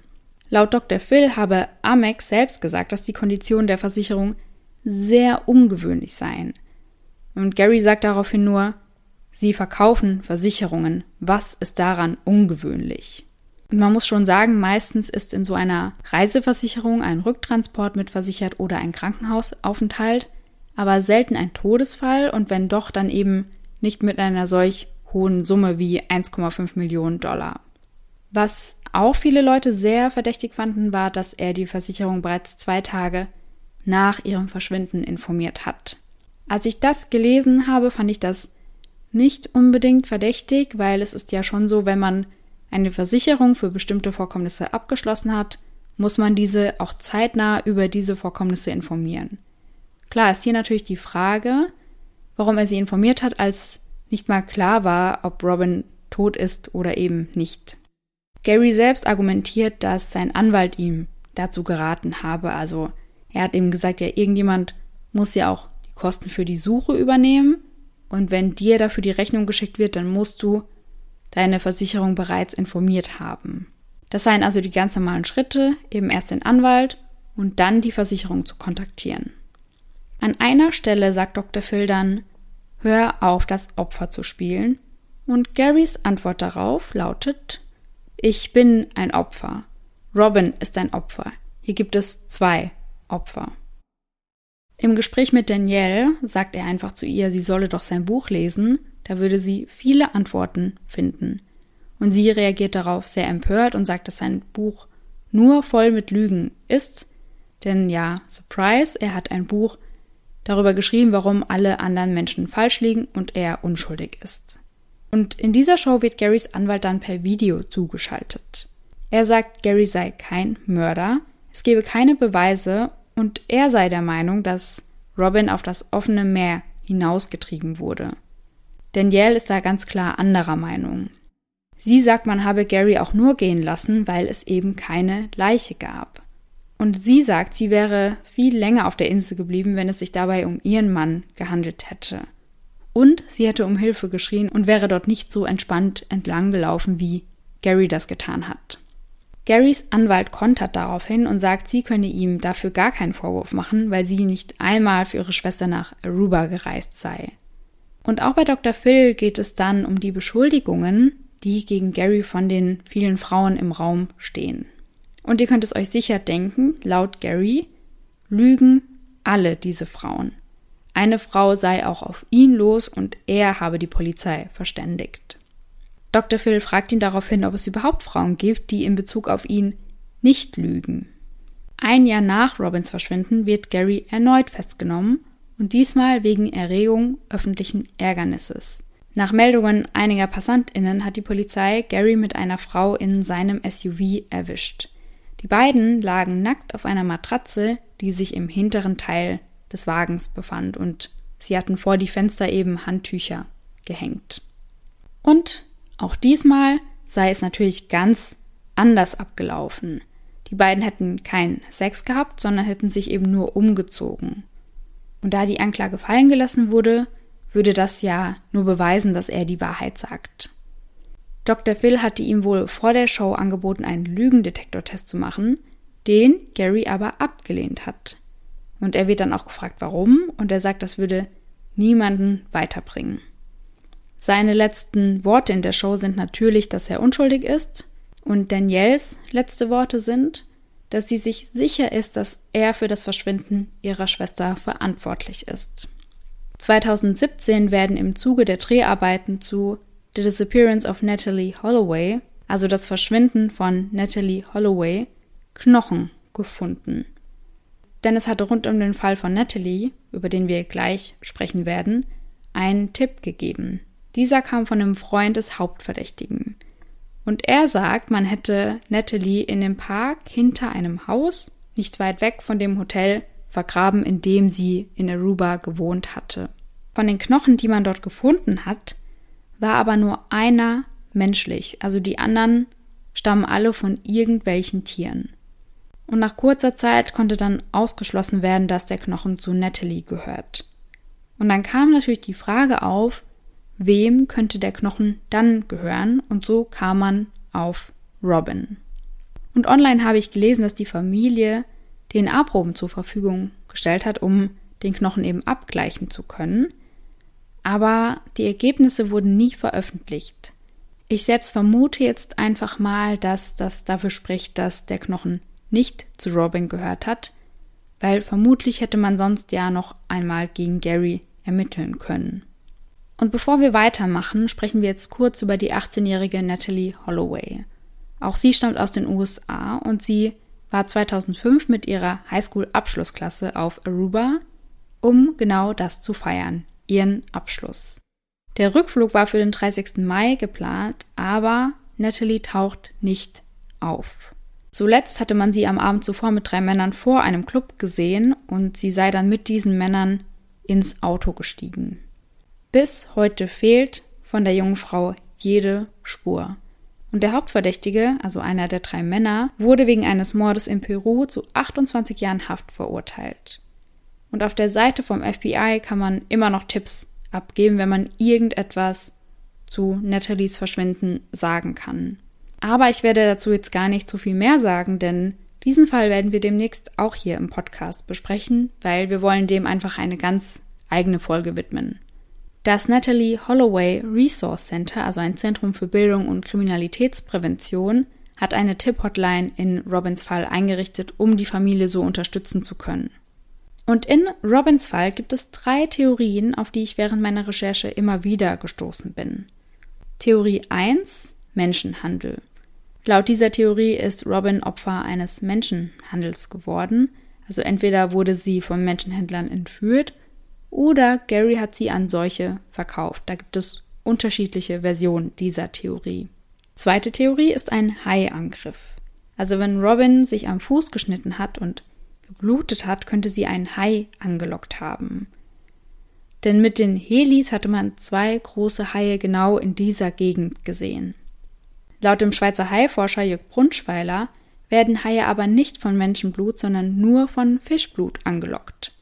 Laut Dr. Phil habe Amex selbst gesagt, dass die Konditionen der Versicherung sehr ungewöhnlich seien. Und Gary sagt daraufhin nur, sie verkaufen Versicherungen. Was ist daran ungewöhnlich? Und man muss schon sagen, meistens ist in so einer Reiseversicherung ein Rücktransport mit versichert oder ein Krankenhausaufenthalt, aber selten ein Todesfall und wenn doch, dann eben nicht mit einer solch hohen Summe wie 1,5 Millionen Dollar. Was auch viele Leute sehr verdächtig fanden, war, dass er die Versicherung bereits zwei Tage nach ihrem Verschwinden informiert hat. Als ich das gelesen habe, fand ich das nicht unbedingt verdächtig, weil es ist ja schon so, wenn man eine Versicherung für bestimmte Vorkommnisse abgeschlossen hat, muss man diese auch zeitnah über diese Vorkommnisse informieren. Klar ist hier natürlich die Frage, warum er sie informiert hat, als nicht mal klar war, ob Robin tot ist oder eben nicht. Gary selbst argumentiert, dass sein Anwalt ihm dazu geraten habe. Also er hat ihm gesagt, ja, irgendjemand muss ja auch die Kosten für die Suche übernehmen. Und wenn dir dafür die Rechnung geschickt wird, dann musst du deine Versicherung bereits informiert haben. Das seien also die ganz normalen Schritte, eben erst den Anwalt und dann die Versicherung zu kontaktieren. An einer Stelle sagt Dr. Phil dann, hör auf, das Opfer zu spielen. Und Garys Antwort darauf lautet, ich bin ein Opfer. Robin ist ein Opfer. Hier gibt es zwei Opfer. Im Gespräch mit Danielle sagt er einfach zu ihr, sie solle doch sein Buch lesen, da würde sie viele Antworten finden. Und sie reagiert darauf sehr empört und sagt, dass sein Buch nur voll mit Lügen ist. Denn ja, Surprise, er hat ein Buch darüber geschrieben, warum alle anderen Menschen falsch liegen und er unschuldig ist. Und in dieser Show wird Garys Anwalt dann per Video zugeschaltet. Er sagt, Gary sei kein Mörder, es gebe keine Beweise und er sei der Meinung, dass Robin auf das offene Meer hinausgetrieben wurde. Danielle ist da ganz klar anderer Meinung. Sie sagt, man habe Gary auch nur gehen lassen, weil es eben keine Leiche gab. Und sie sagt, sie wäre viel länger auf der Insel geblieben, wenn es sich dabei um ihren Mann gehandelt hätte. Und sie hätte um Hilfe geschrien und wäre dort nicht so entspannt entlang gelaufen, wie Gary das getan hat. Garys Anwalt kontert daraufhin und sagt, sie könne ihm dafür gar keinen Vorwurf machen, weil sie nicht einmal für ihre Schwester nach Aruba gereist sei. Und auch bei Dr. Phil geht es dann um die Beschuldigungen, die gegen Gary von den vielen Frauen im Raum stehen. Und ihr könnt es euch sicher denken, laut Gary lügen alle diese Frauen. Eine Frau sei auch auf ihn los und er habe die Polizei verständigt. Dr. Phil fragt ihn daraufhin, ob es überhaupt Frauen gibt, die in Bezug auf ihn nicht lügen. Ein Jahr nach Robins Verschwinden wird Gary erneut festgenommen und diesmal wegen Erregung öffentlichen Ärgernisses. Nach Meldungen einiger Passantinnen hat die Polizei Gary mit einer Frau in seinem SUV erwischt. Die beiden lagen nackt auf einer Matratze, die sich im hinteren Teil des Wagens befand, und sie hatten vor die Fenster eben Handtücher gehängt. Und auch diesmal sei es natürlich ganz anders abgelaufen. Die beiden hätten keinen Sex gehabt, sondern hätten sich eben nur umgezogen. Und da die Anklage fallen gelassen wurde, würde das ja nur beweisen, dass er die Wahrheit sagt. Dr. Phil hatte ihm wohl vor der Show angeboten, einen Lügendetektortest zu machen, den Gary aber abgelehnt hat. Und er wird dann auch gefragt, warum, und er sagt, das würde niemanden weiterbringen. Seine letzten Worte in der Show sind natürlich, dass er unschuldig ist. Und Daniels letzte Worte sind, dass sie sich sicher ist, dass er für das Verschwinden ihrer Schwester verantwortlich ist. 2017 werden im Zuge der Dreharbeiten zu The Disappearance of Natalie Holloway, also das Verschwinden von Natalie Holloway, Knochen gefunden. denn es hatte rund um den Fall von Natalie, über den wir gleich sprechen werden, einen Tipp gegeben. Dieser kam von einem Freund des Hauptverdächtigen. Und er sagt, man hätte Natalie in dem Park hinter einem Haus, nicht weit weg von dem Hotel, vergraben, in dem sie in Aruba gewohnt hatte. Von den Knochen, die man dort gefunden hat, war aber nur einer menschlich, also die anderen stammen alle von irgendwelchen Tieren. Und nach kurzer Zeit konnte dann ausgeschlossen werden, dass der Knochen zu Natalie gehört. Und dann kam natürlich die Frage auf, wem könnte der Knochen dann gehören? Und so kam man auf Robin. Und online habe ich gelesen, dass die Familie DNA-Proben zur Verfügung gestellt hat, um den Knochen eben abgleichen zu können. Aber die Ergebnisse wurden nie veröffentlicht. Ich selbst vermute jetzt einfach mal, dass das dafür spricht, dass der Knochen nicht zu Robin gehört hat, weil vermutlich hätte man sonst ja noch einmal gegen Gary ermitteln können. Und bevor wir weitermachen, sprechen wir jetzt kurz über die 18-jährige Natalie Holloway. Auch sie stammt aus den USA und sie war 2005 mit ihrer Highschool-Abschlussklasse auf Aruba, um genau das zu feiern, ihren Abschluss. Der Rückflug war für den 30. Mai geplant, aber Natalie taucht nicht auf. Zuletzt hatte man sie am Abend zuvor mit drei Männern vor einem Club gesehen und sie sei dann mit diesen Männern ins Auto gestiegen. Bis heute fehlt von der jungen Frau jede Spur. Und der Hauptverdächtige, also einer der drei Männer, wurde wegen eines Mordes in Peru zu 28 Jahren Haft verurteilt. Und auf der Seite vom FBI kann man immer noch Tipps abgeben, wenn man irgendetwas zu Nathalies Verschwinden sagen kann. Aber ich werde dazu jetzt gar nicht zu viel mehr sagen, denn diesen Fall werden wir demnächst auch hier im Podcast besprechen, weil wir wollen dem einfach eine ganz eigene Folge widmen. Das Natalie Holloway Resource Center, also ein Zentrum für Bildung und Kriminalitätsprävention, hat eine Tipp-Hotline in Robins Fall eingerichtet, um die Familie so unterstützen zu können. Und in Robins Fall gibt es drei Theorien, auf die ich während meiner Recherche immer wieder gestoßen bin. Theorie 1 Menschenhandel. Laut dieser Theorie ist Robin Opfer eines Menschenhandels geworden. Also entweder wurde sie von Menschenhändlern entführt oder Gary hat sie an solche verkauft. Da gibt es unterschiedliche Versionen dieser Theorie. Zweite Theorie ist ein Haiangriff. Also wenn Robin sich am Fuß geschnitten hat und geblutet hat, könnte sie einen Hai angelockt haben. Denn mit den Helis hatte man zwei große Haie genau in dieser Gegend gesehen. Laut dem Schweizer Haiforscher Jörg Brunschweiler werden Haie aber nicht von Menschenblut, sondern nur von Fischblut angelockt.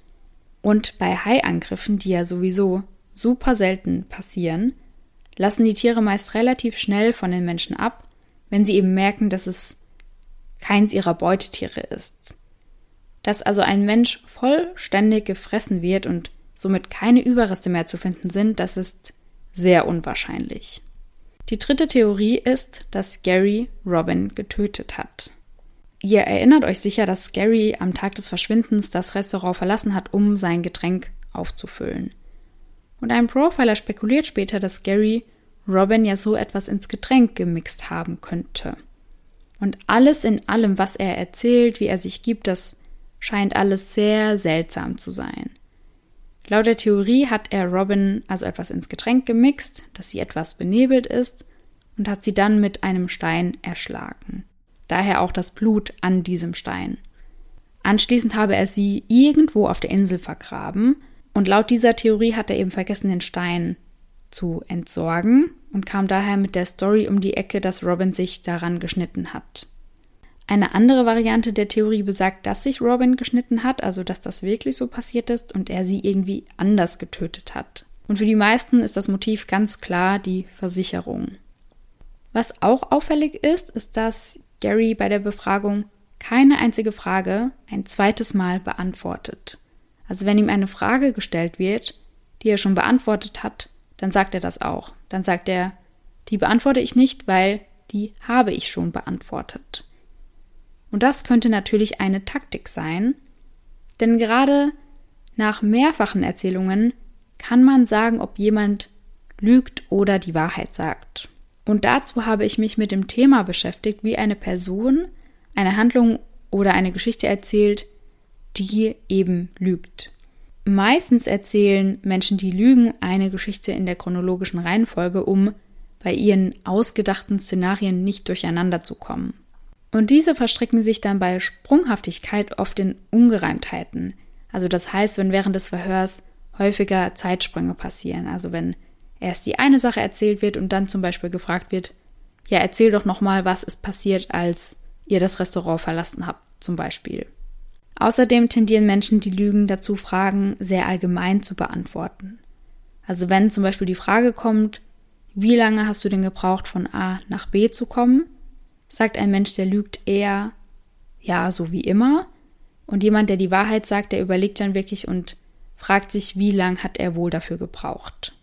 Und bei Haiangriffen, die ja sowieso super selten passieren, lassen die Tiere meist relativ schnell von den Menschen ab, wenn sie eben merken, dass es keins ihrer Beutetiere ist. Dass also ein Mensch vollständig gefressen wird und somit keine Überreste mehr zu finden sind, das ist sehr unwahrscheinlich. Die dritte Theorie ist, dass Gary Robin getötet hat. Ihr erinnert euch sicher, dass Gary am Tag des Verschwindens das Restaurant verlassen hat, um sein Getränk aufzufüllen. Und ein Profiler spekuliert später, dass Gary Robin ja so etwas ins Getränk gemixt haben könnte. Und alles in allem, was er erzählt, wie er sich gibt, das scheint alles sehr seltsam zu sein. Laut der Theorie hat er Robin also etwas ins Getränk gemixt, dass sie etwas benebelt ist, und hat sie dann mit einem Stein erschlagen. Daher auch das Blut an diesem Stein. Anschließend habe er sie irgendwo auf der Insel vergraben, und laut dieser Theorie hat er eben vergessen, den Stein zu entsorgen und kam daher mit der Story um die Ecke, dass Robin sich daran geschnitten hat. Eine andere Variante der Theorie besagt, dass sich Robin geschnitten hat, also dass das wirklich so passiert ist und er sie irgendwie anders getötet hat. Und für die meisten ist das Motiv ganz klar die Versicherung. Was auch auffällig ist, ist, dass Gary bei der Befragung keine einzige Frage ein zweites Mal beantwortet. Also wenn ihm eine Frage gestellt wird, die er schon beantwortet hat, dann sagt er das auch. Dann sagt er, die beantworte ich nicht, weil die habe ich schon beantwortet. Und das könnte natürlich eine Taktik sein, denn gerade nach mehrfachen Erzählungen kann man sagen, ob jemand lügt oder die Wahrheit sagt. Und dazu habe ich mich mit dem Thema beschäftigt, wie eine Person eine Handlung oder eine Geschichte erzählt, die eben lügt. Meistens erzählen Menschen, die lügen, eine Geschichte in der chronologischen Reihenfolge, um bei ihren ausgedachten Szenarien nicht durcheinander zu kommen. Und diese verstricken sich dann bei Sprunghaftigkeit oft in Ungereimtheiten. Also das heißt, wenn während des Verhörs häufiger Zeitsprünge passieren. Also wenn erst die eine Sache erzählt wird und dann zum Beispiel gefragt wird, ja, erzähl doch nochmal, was ist passiert, als ihr das Restaurant verlassen habt, zum Beispiel. Außerdem tendieren Menschen, die lügen, dazu, Fragen sehr allgemein zu beantworten. Also wenn zum Beispiel die Frage kommt, wie lange hast du denn gebraucht, von A nach B zu kommen, sagt ein Mensch, der lügt eher, ja, so wie immer. Und jemand, der die Wahrheit sagt, der überlegt dann wirklich und fragt sich, wie lang hat er wohl dafür gebraucht.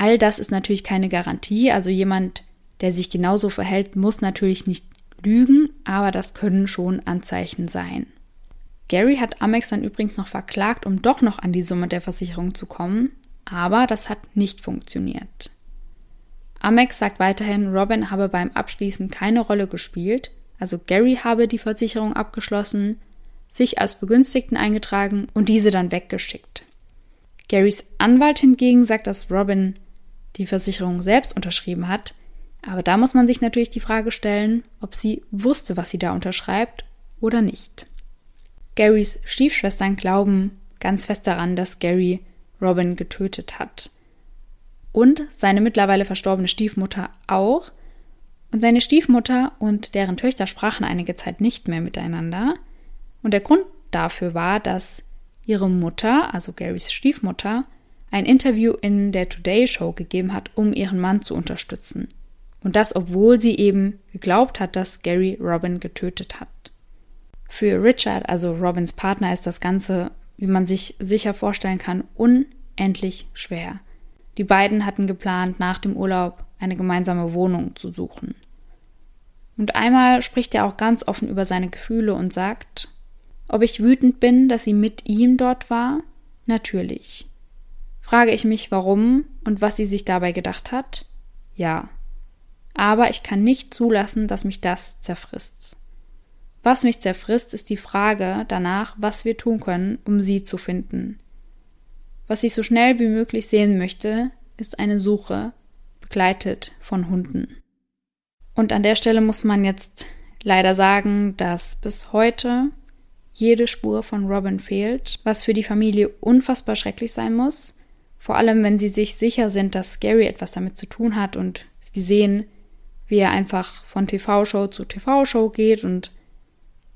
All das ist natürlich keine Garantie. Also jemand, der sich genauso verhält, muss natürlich nicht lügen, aber das können schon Anzeichen sein. Gary hat Amex dann übrigens noch verklagt, um doch noch an die Summe der Versicherung zu kommen, aber das hat nicht funktioniert. Amex sagt weiterhin, Robin habe beim Abschließen keine Rolle gespielt, also Gary habe die Versicherung abgeschlossen, sich als Begünstigten eingetragen und diese dann weggeschickt. Garys Anwalt hingegen sagt, dass Robin die Versicherung selbst unterschrieben hat, aber da muss man sich natürlich die Frage stellen, ob sie wusste, was sie da unterschreibt oder nicht. Garys Stiefschwestern glauben ganz fest daran, dass Gary Robin getötet hat. Und seine mittlerweile verstorbene Stiefmutter auch. Und seine Stiefmutter und deren Töchter sprachen einige Zeit nicht mehr miteinander. Und der Grund dafür war, dass ihre Mutter, also Garys Stiefmutter, ein Interview in der Today Show gegeben hat, um ihren Mann zu unterstützen. Und das, obwohl sie eben geglaubt hat, dass Gary Robin getötet hat. Für Richard, also Robins Partner, ist das Ganze, wie man sich sicher vorstellen kann, unendlich schwer. Die beiden hatten geplant, nach dem Urlaub eine gemeinsame Wohnung zu suchen. Und einmal spricht er auch ganz offen über seine Gefühle und sagt, ob ich wütend bin, dass sie mit ihm dort war? Natürlich. Frage ich mich, warum und was sie sich dabei gedacht hat? Ja. Aber ich kann nicht zulassen, dass mich das zerfrisst. Was mich zerfrisst, ist die Frage danach, was wir tun können, um sie zu finden. Was ich so schnell wie möglich sehen möchte, ist eine Suche, begleitet von Hunden. Und an der Stelle muss man jetzt leider sagen, dass bis heute jede Spur von Robin fehlt, was für die Familie unfassbar schrecklich sein muss, vor allem wenn sie sich sicher sind, dass Gary etwas damit zu tun hat und sie sehen, wie er einfach von TV-Show zu TV-Show geht und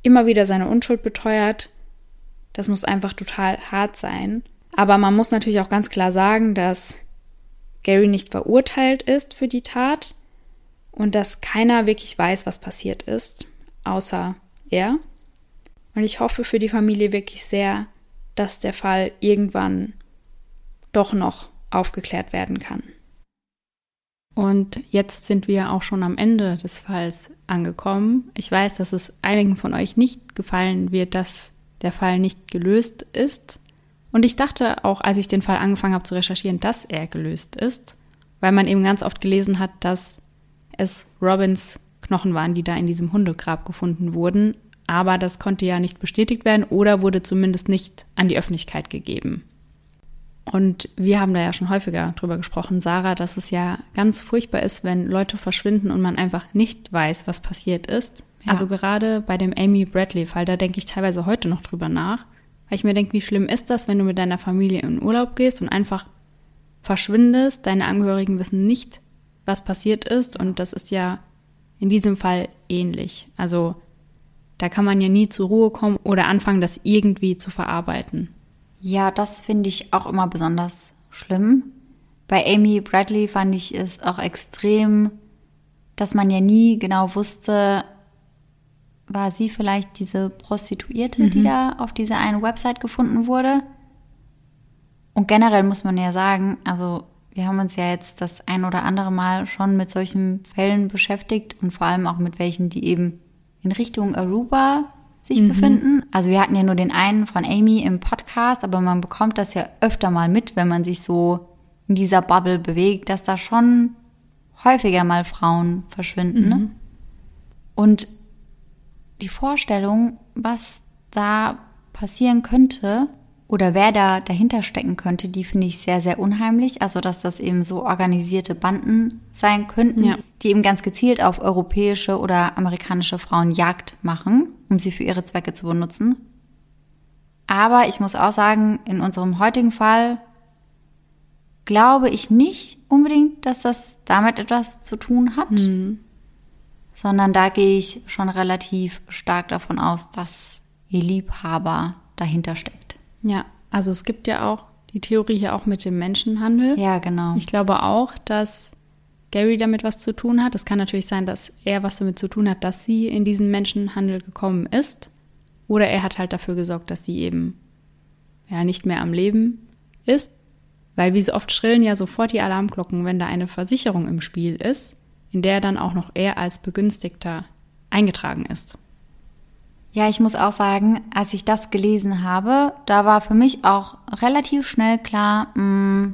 immer wieder seine Unschuld beteuert. Das muss einfach total hart sein. Aber man muss natürlich auch ganz klar sagen, dass Gary nicht verurteilt ist für die Tat und dass keiner wirklich weiß, was passiert ist, außer er. Und ich hoffe für die Familie wirklich sehr, dass der Fall irgendwann doch noch aufgeklärt werden kann. Und jetzt sind wir auch schon am Ende des Falls angekommen. Ich weiß, dass es einigen von euch nicht gefallen wird, dass der Fall nicht gelöst ist. Und ich dachte auch, als ich den Fall angefangen habe zu recherchieren, dass er gelöst ist, weil man eben ganz oft gelesen hat, dass es Robins Knochen waren, die da in diesem Hundegrab gefunden wurden. Aber das konnte ja nicht bestätigt werden oder wurde zumindest nicht an die Öffentlichkeit gegeben. Und wir haben da ja schon häufiger drüber gesprochen, Sarah, dass es ja ganz furchtbar ist, wenn Leute verschwinden und man einfach nicht weiß, was passiert ist. Ja. Also gerade bei dem Amy Bradley-Fall, da denke ich teilweise heute noch drüber nach, weil ich mir denke, wie schlimm ist das, wenn du mit deiner Familie in Urlaub gehst und einfach verschwindest, deine Angehörigen wissen nicht, was passiert ist und das ist ja in diesem Fall ähnlich. Also da kann man ja nie zur Ruhe kommen oder anfangen, das irgendwie zu verarbeiten. Ja, das finde ich auch immer besonders schlimm. Bei Amy Bradley fand ich es auch extrem, dass man ja nie genau wusste, war sie vielleicht diese Prostituierte, mhm. die da auf dieser einen Website gefunden wurde? Und generell muss man ja sagen, also wir haben uns ja jetzt das ein oder andere Mal schon mit solchen Fällen beschäftigt und vor allem auch mit welchen, die eben in Richtung Aruba sich mhm. befinden. Also wir hatten ja nur den einen von Amy im Podcast, aber man bekommt das ja öfter mal mit, wenn man sich so in dieser Bubble bewegt, dass da schon häufiger mal Frauen verschwinden. Ne? Mhm. Und die Vorstellung, was da passieren könnte oder wer da dahinter stecken könnte, die finde ich sehr, sehr unheimlich. Also, dass das eben so organisierte Banden sein könnten, Ja. die eben ganz gezielt auf europäische oder amerikanische Frauen Jagd machen, um sie für ihre Zwecke zu benutzen. Aber ich muss auch sagen, in unserem heutigen Fall glaube ich nicht unbedingt, dass das damit etwas zu tun hat, sondern da gehe ich schon relativ stark davon aus, dass ihr Liebhaber dahinter steckt. Ja, also es gibt ja auch die Theorie hier auch mit dem Menschenhandel. Ja, genau. Ich glaube auch, dass Gary damit was zu tun hat. Es kann natürlich sein, dass er was damit zu tun hat, dass sie in diesen Menschenhandel gekommen ist. Oder er hat halt dafür gesorgt, dass sie eben ja nicht mehr am Leben ist. Weil wie so oft schrillen ja sofort die Alarmglocken, wenn da eine Versicherung im Spiel ist, in der dann auch noch er als Begünstigter eingetragen ist. Ja, ich muss auch sagen, als ich das gelesen habe, da war für mich auch relativ schnell klar, mh,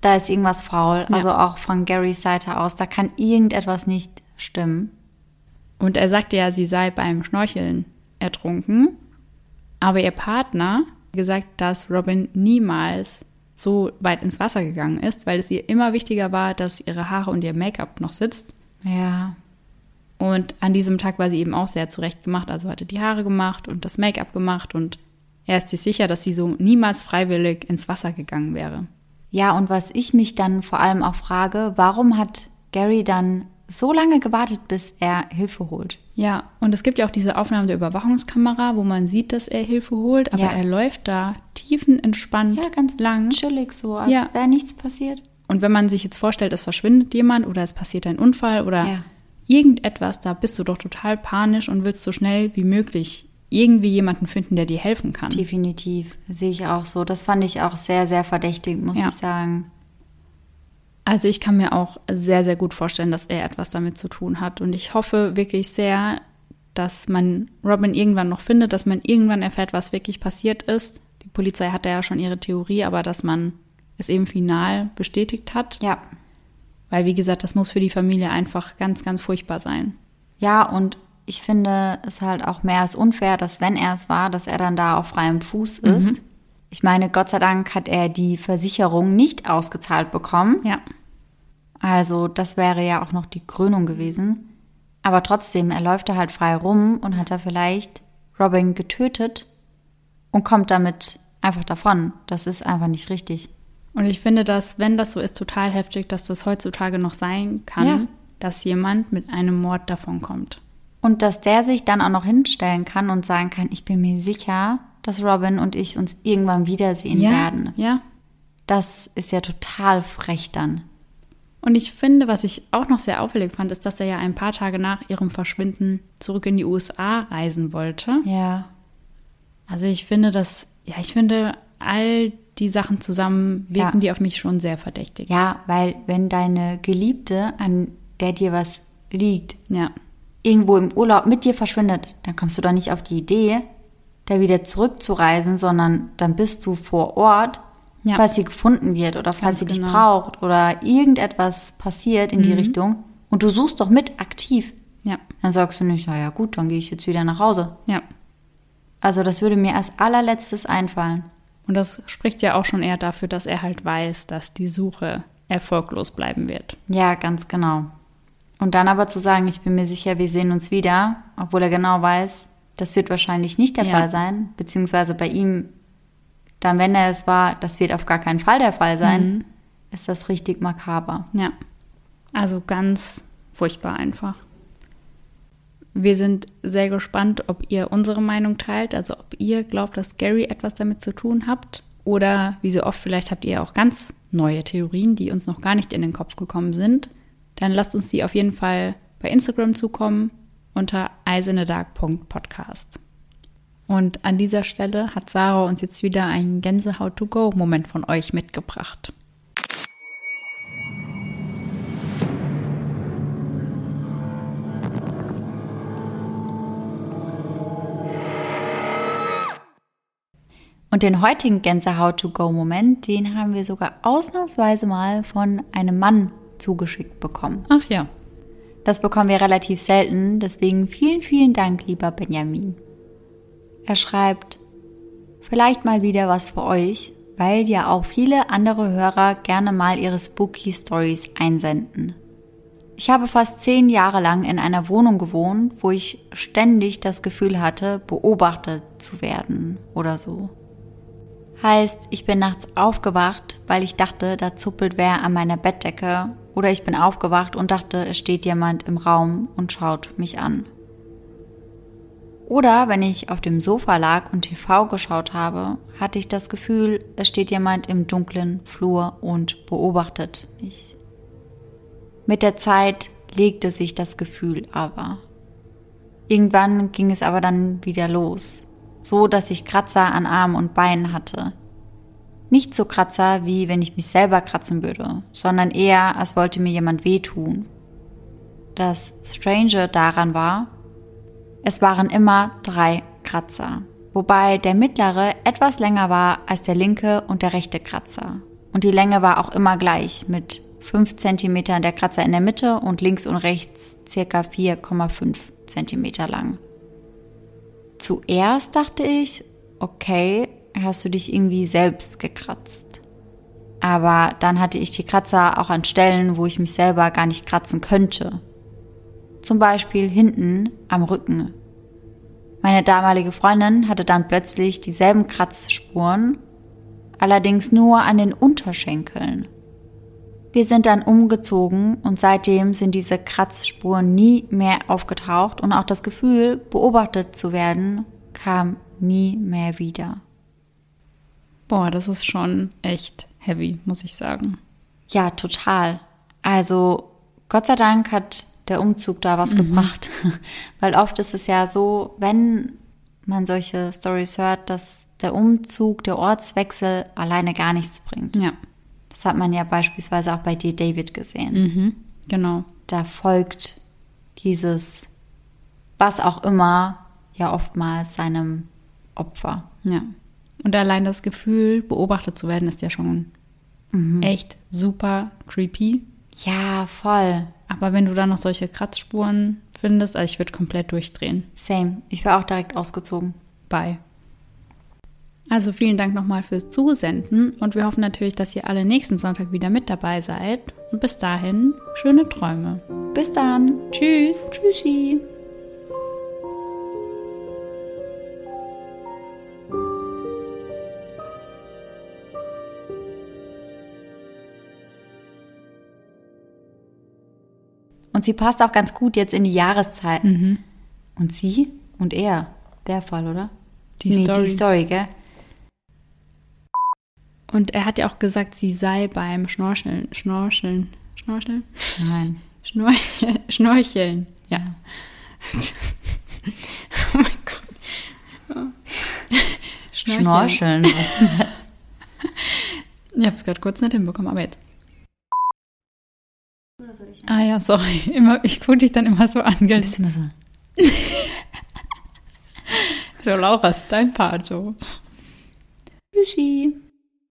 da ist irgendwas faul. Ja. Also auch von Garys Seite aus, da kann irgendetwas nicht stimmen. Und er sagte ja, sie sei beim Schnorcheln ertrunken. Aber ihr Partner hat gesagt, dass Robin niemals so weit ins Wasser gegangen ist, weil es ihr immer wichtiger war, dass ihre Haare und ihr Make-up noch sitzt. Ja, Und an diesem Tag war sie eben auch sehr zurecht gemacht, also hatte die Haare gemacht und das Make-up gemacht und er ist sich sicher, dass sie so niemals freiwillig ins Wasser gegangen wäre. Ja, und was ich mich dann vor allem auch frage, warum hat Gary dann so lange gewartet, bis er Hilfe holt? Ja, und es gibt ja auch diese Aufnahmen der Überwachungskamera, wo man sieht, dass er Hilfe holt, aber Ja. er läuft da tiefenentspannt Ja, ganz lang. chillig so, als Ja. wäre nichts passiert. Und wenn man sich jetzt vorstellt, es verschwindet jemand oder es passiert ein Unfall oder Ja. irgendetwas, da bist du doch total panisch und willst so schnell wie möglich irgendwie jemanden finden, der dir helfen kann. Definitiv, sehe ich auch so. Das fand ich auch sehr, sehr verdächtig, muss Ja. ich sagen. Also ich kann mir auch sehr, sehr gut vorstellen, dass er etwas damit zu tun hat. Und ich hoffe wirklich sehr, dass man Robin irgendwann noch findet, dass man irgendwann erfährt, was wirklich passiert ist. Die Polizei hatte ja schon ihre Theorie, aber dass man es eben final bestätigt hat. Ja. Weil, wie gesagt, das muss für die Familie einfach ganz, ganz furchtbar sein. Ja, und ich finde es halt auch mehr als unfair, dass wenn er es war, dass er dann da auf freiem Fuß ist. Ich meine, Gott sei Dank hat er die Versicherung nicht ausgezahlt bekommen. Ja. Also das wäre ja auch noch die Krönung gewesen. Aber trotzdem, er läuft da halt frei rum und hat da vielleicht Robin getötet und kommt damit einfach davon. Das ist einfach nicht richtig. Und ich finde das, wenn das so ist, total heftig, dass das heutzutage noch sein kann, Ja. dass jemand mit einem Mord davonkommt. Und dass der sich dann auch noch hinstellen kann und sagen kann, ich bin mir sicher, dass Robin und ich uns irgendwann wiedersehen werden. Ja. Das ist ja total frech dann. Und ich finde, was ich auch noch sehr auffällig fand, ist, dass er ja ein paar Tage nach ihrem Verschwinden zurück in die USA reisen wollte. Ja. Also ich finde das, ja, ich finde all die Sachen zusammen wirken Ja. die auf mich schon sehr verdächtig. Ja, weil wenn deine Geliebte, an der dir was liegt, Ja. Irgendwo im Urlaub mit dir verschwindet, dann kommst du doch nicht auf die Idee, da wieder zurückzureisen, sondern dann bist du vor Ort, Ja. falls sie gefunden wird oder falls Ganz sie dich genau. braucht oder irgendetwas passiert in die Mhm. Richtung und du suchst doch mit aktiv. Ja. Dann sagst du nicht, na ja gut, dann gehe ich jetzt wieder nach Hause. Ja. Also das würde mir als allerletztes einfallen. Und das spricht ja auch schon eher dafür, dass er halt weiß, dass die Suche erfolglos bleiben wird. Ja, ganz genau. Und dann aber zu sagen, ich bin mir sicher, wir sehen uns wieder, obwohl er genau weiß, das wird wahrscheinlich nicht der Ja. Fall sein, beziehungsweise bei ihm, dann wenn er es war, das wird auf gar keinen Fall der Fall sein, Mhm. ist das richtig makaber. Ja. Also ganz furchtbar einfach. Wir sind sehr gespannt, ob ihr unsere Meinung teilt, also ob ihr glaubt, dass Gary etwas damit zu tun habt oder wie so oft vielleicht habt ihr auch ganz neue Theorien, die uns noch gar nicht in den Kopf gekommen sind. Dann lasst uns die auf jeden Fall bei Instagram zukommen unter eisenedark.podcast. Und an dieser Stelle hat Sarah uns jetzt wieder einen Gänsehaut-to-go-Moment von euch mitgebracht. Und den heutigen Gänsehaut-to-go-Moment, den haben wir sogar ausnahmsweise mal von einem Mann zugeschickt bekommen. Ach ja, Das bekommen wir relativ selten, deswegen vielen, vielen Dank, lieber Benjamin. Er schreibt, Vielleicht mal wieder was für euch, weil ja auch viele andere Hörer gerne mal ihre Spooky Stories einsenden. Ich habe fast zehn Jahre lang in einer Wohnung gewohnt, wo ich ständig das Gefühl hatte, beobachtet zu werden oder so. Heißt, ich bin nachts aufgewacht, weil ich dachte, da zuppelt wer an meiner Bettdecke oder ich bin aufgewacht und dachte, es steht jemand im Raum und schaut mich an. Oder wenn ich auf dem Sofa lag und TV geschaut habe, hatte ich das Gefühl, es steht jemand im dunklen Flur und beobachtet mich. Mit der Zeit legte sich das Gefühl aber. Irgendwann ging es aber dann wieder los, so dass ich Kratzer an Armen und Beinen hatte. Nicht so Kratzer, wie wenn ich mich selber kratzen würde, sondern eher, als wollte mir jemand wehtun. Das Strange daran war, es waren immer drei Kratzer, wobei der mittlere etwas länger war als der linke und der rechte Kratzer. Und die Länge war auch immer gleich mit 5 cm der Kratzer in der Mitte und links und rechts circa 4,5 cm lang. Zuerst dachte ich, okay, hast du dich irgendwie selbst gekratzt. Aber dann hatte ich die Kratzer auch an Stellen, wo ich mich selber gar nicht kratzen könnte. Zum Beispiel hinten am Rücken. Meine damalige Freundin hatte dann plötzlich dieselben Kratzspuren, allerdings nur an den Unterschenkeln. Wir sind dann umgezogen und seitdem sind diese Kratzspuren nie mehr aufgetaucht und auch das Gefühl, beobachtet zu werden, kam nie mehr wieder. Boah, das ist schon echt heavy, muss ich sagen. Ja, total. Also Gott sei Dank hat der Umzug da was mhm. gebracht, [laughs] weil oft ist es ja so, wenn man solche Stories hört, dass der Umzug, der Ortswechsel alleine gar nichts bringt. Ja. Das hat man ja beispielsweise auch bei dir, David, gesehen. Mhm, genau. Da folgt dieses, was auch immer, ja oftmals seinem Opfer. Ja. Und allein das Gefühl, beobachtet zu werden, ist ja schon mhm. echt super creepy. Ja, voll. Aber wenn du dann noch solche Kratzspuren findest, also ich würde komplett durchdrehen. Same. Ich wäre auch direkt ausgezogen. Bye. Also vielen Dank nochmal fürs Zusenden und wir hoffen natürlich, dass ihr alle nächsten Sonntag wieder mit dabei seid. Und bis dahin, schöne Träume. Bis dann. Tschüss. Tschüssi. Und sie passt auch ganz gut jetzt in die Jahreszeit. Mhm. Und sie und er, der Fall, oder? Die nee, Story. Die Story, gell? Und er hat ja auch gesagt, sie sei beim Schnorcheln. Schnorcheln. Schnorcheln? Nein. Schnorcheln. Schnorcheln. Ja. [laughs] oh mein Gott. Schnorcheln. Schnorcheln. Ich habe es gerade kurz nicht hinbekommen, aber jetzt. Ah ja, sorry. [laughs] Immer, ich gucke dich dann immer so an, gell? Bist immer so. [laughs] so, Laura, ist dein Part so. Tschüssi.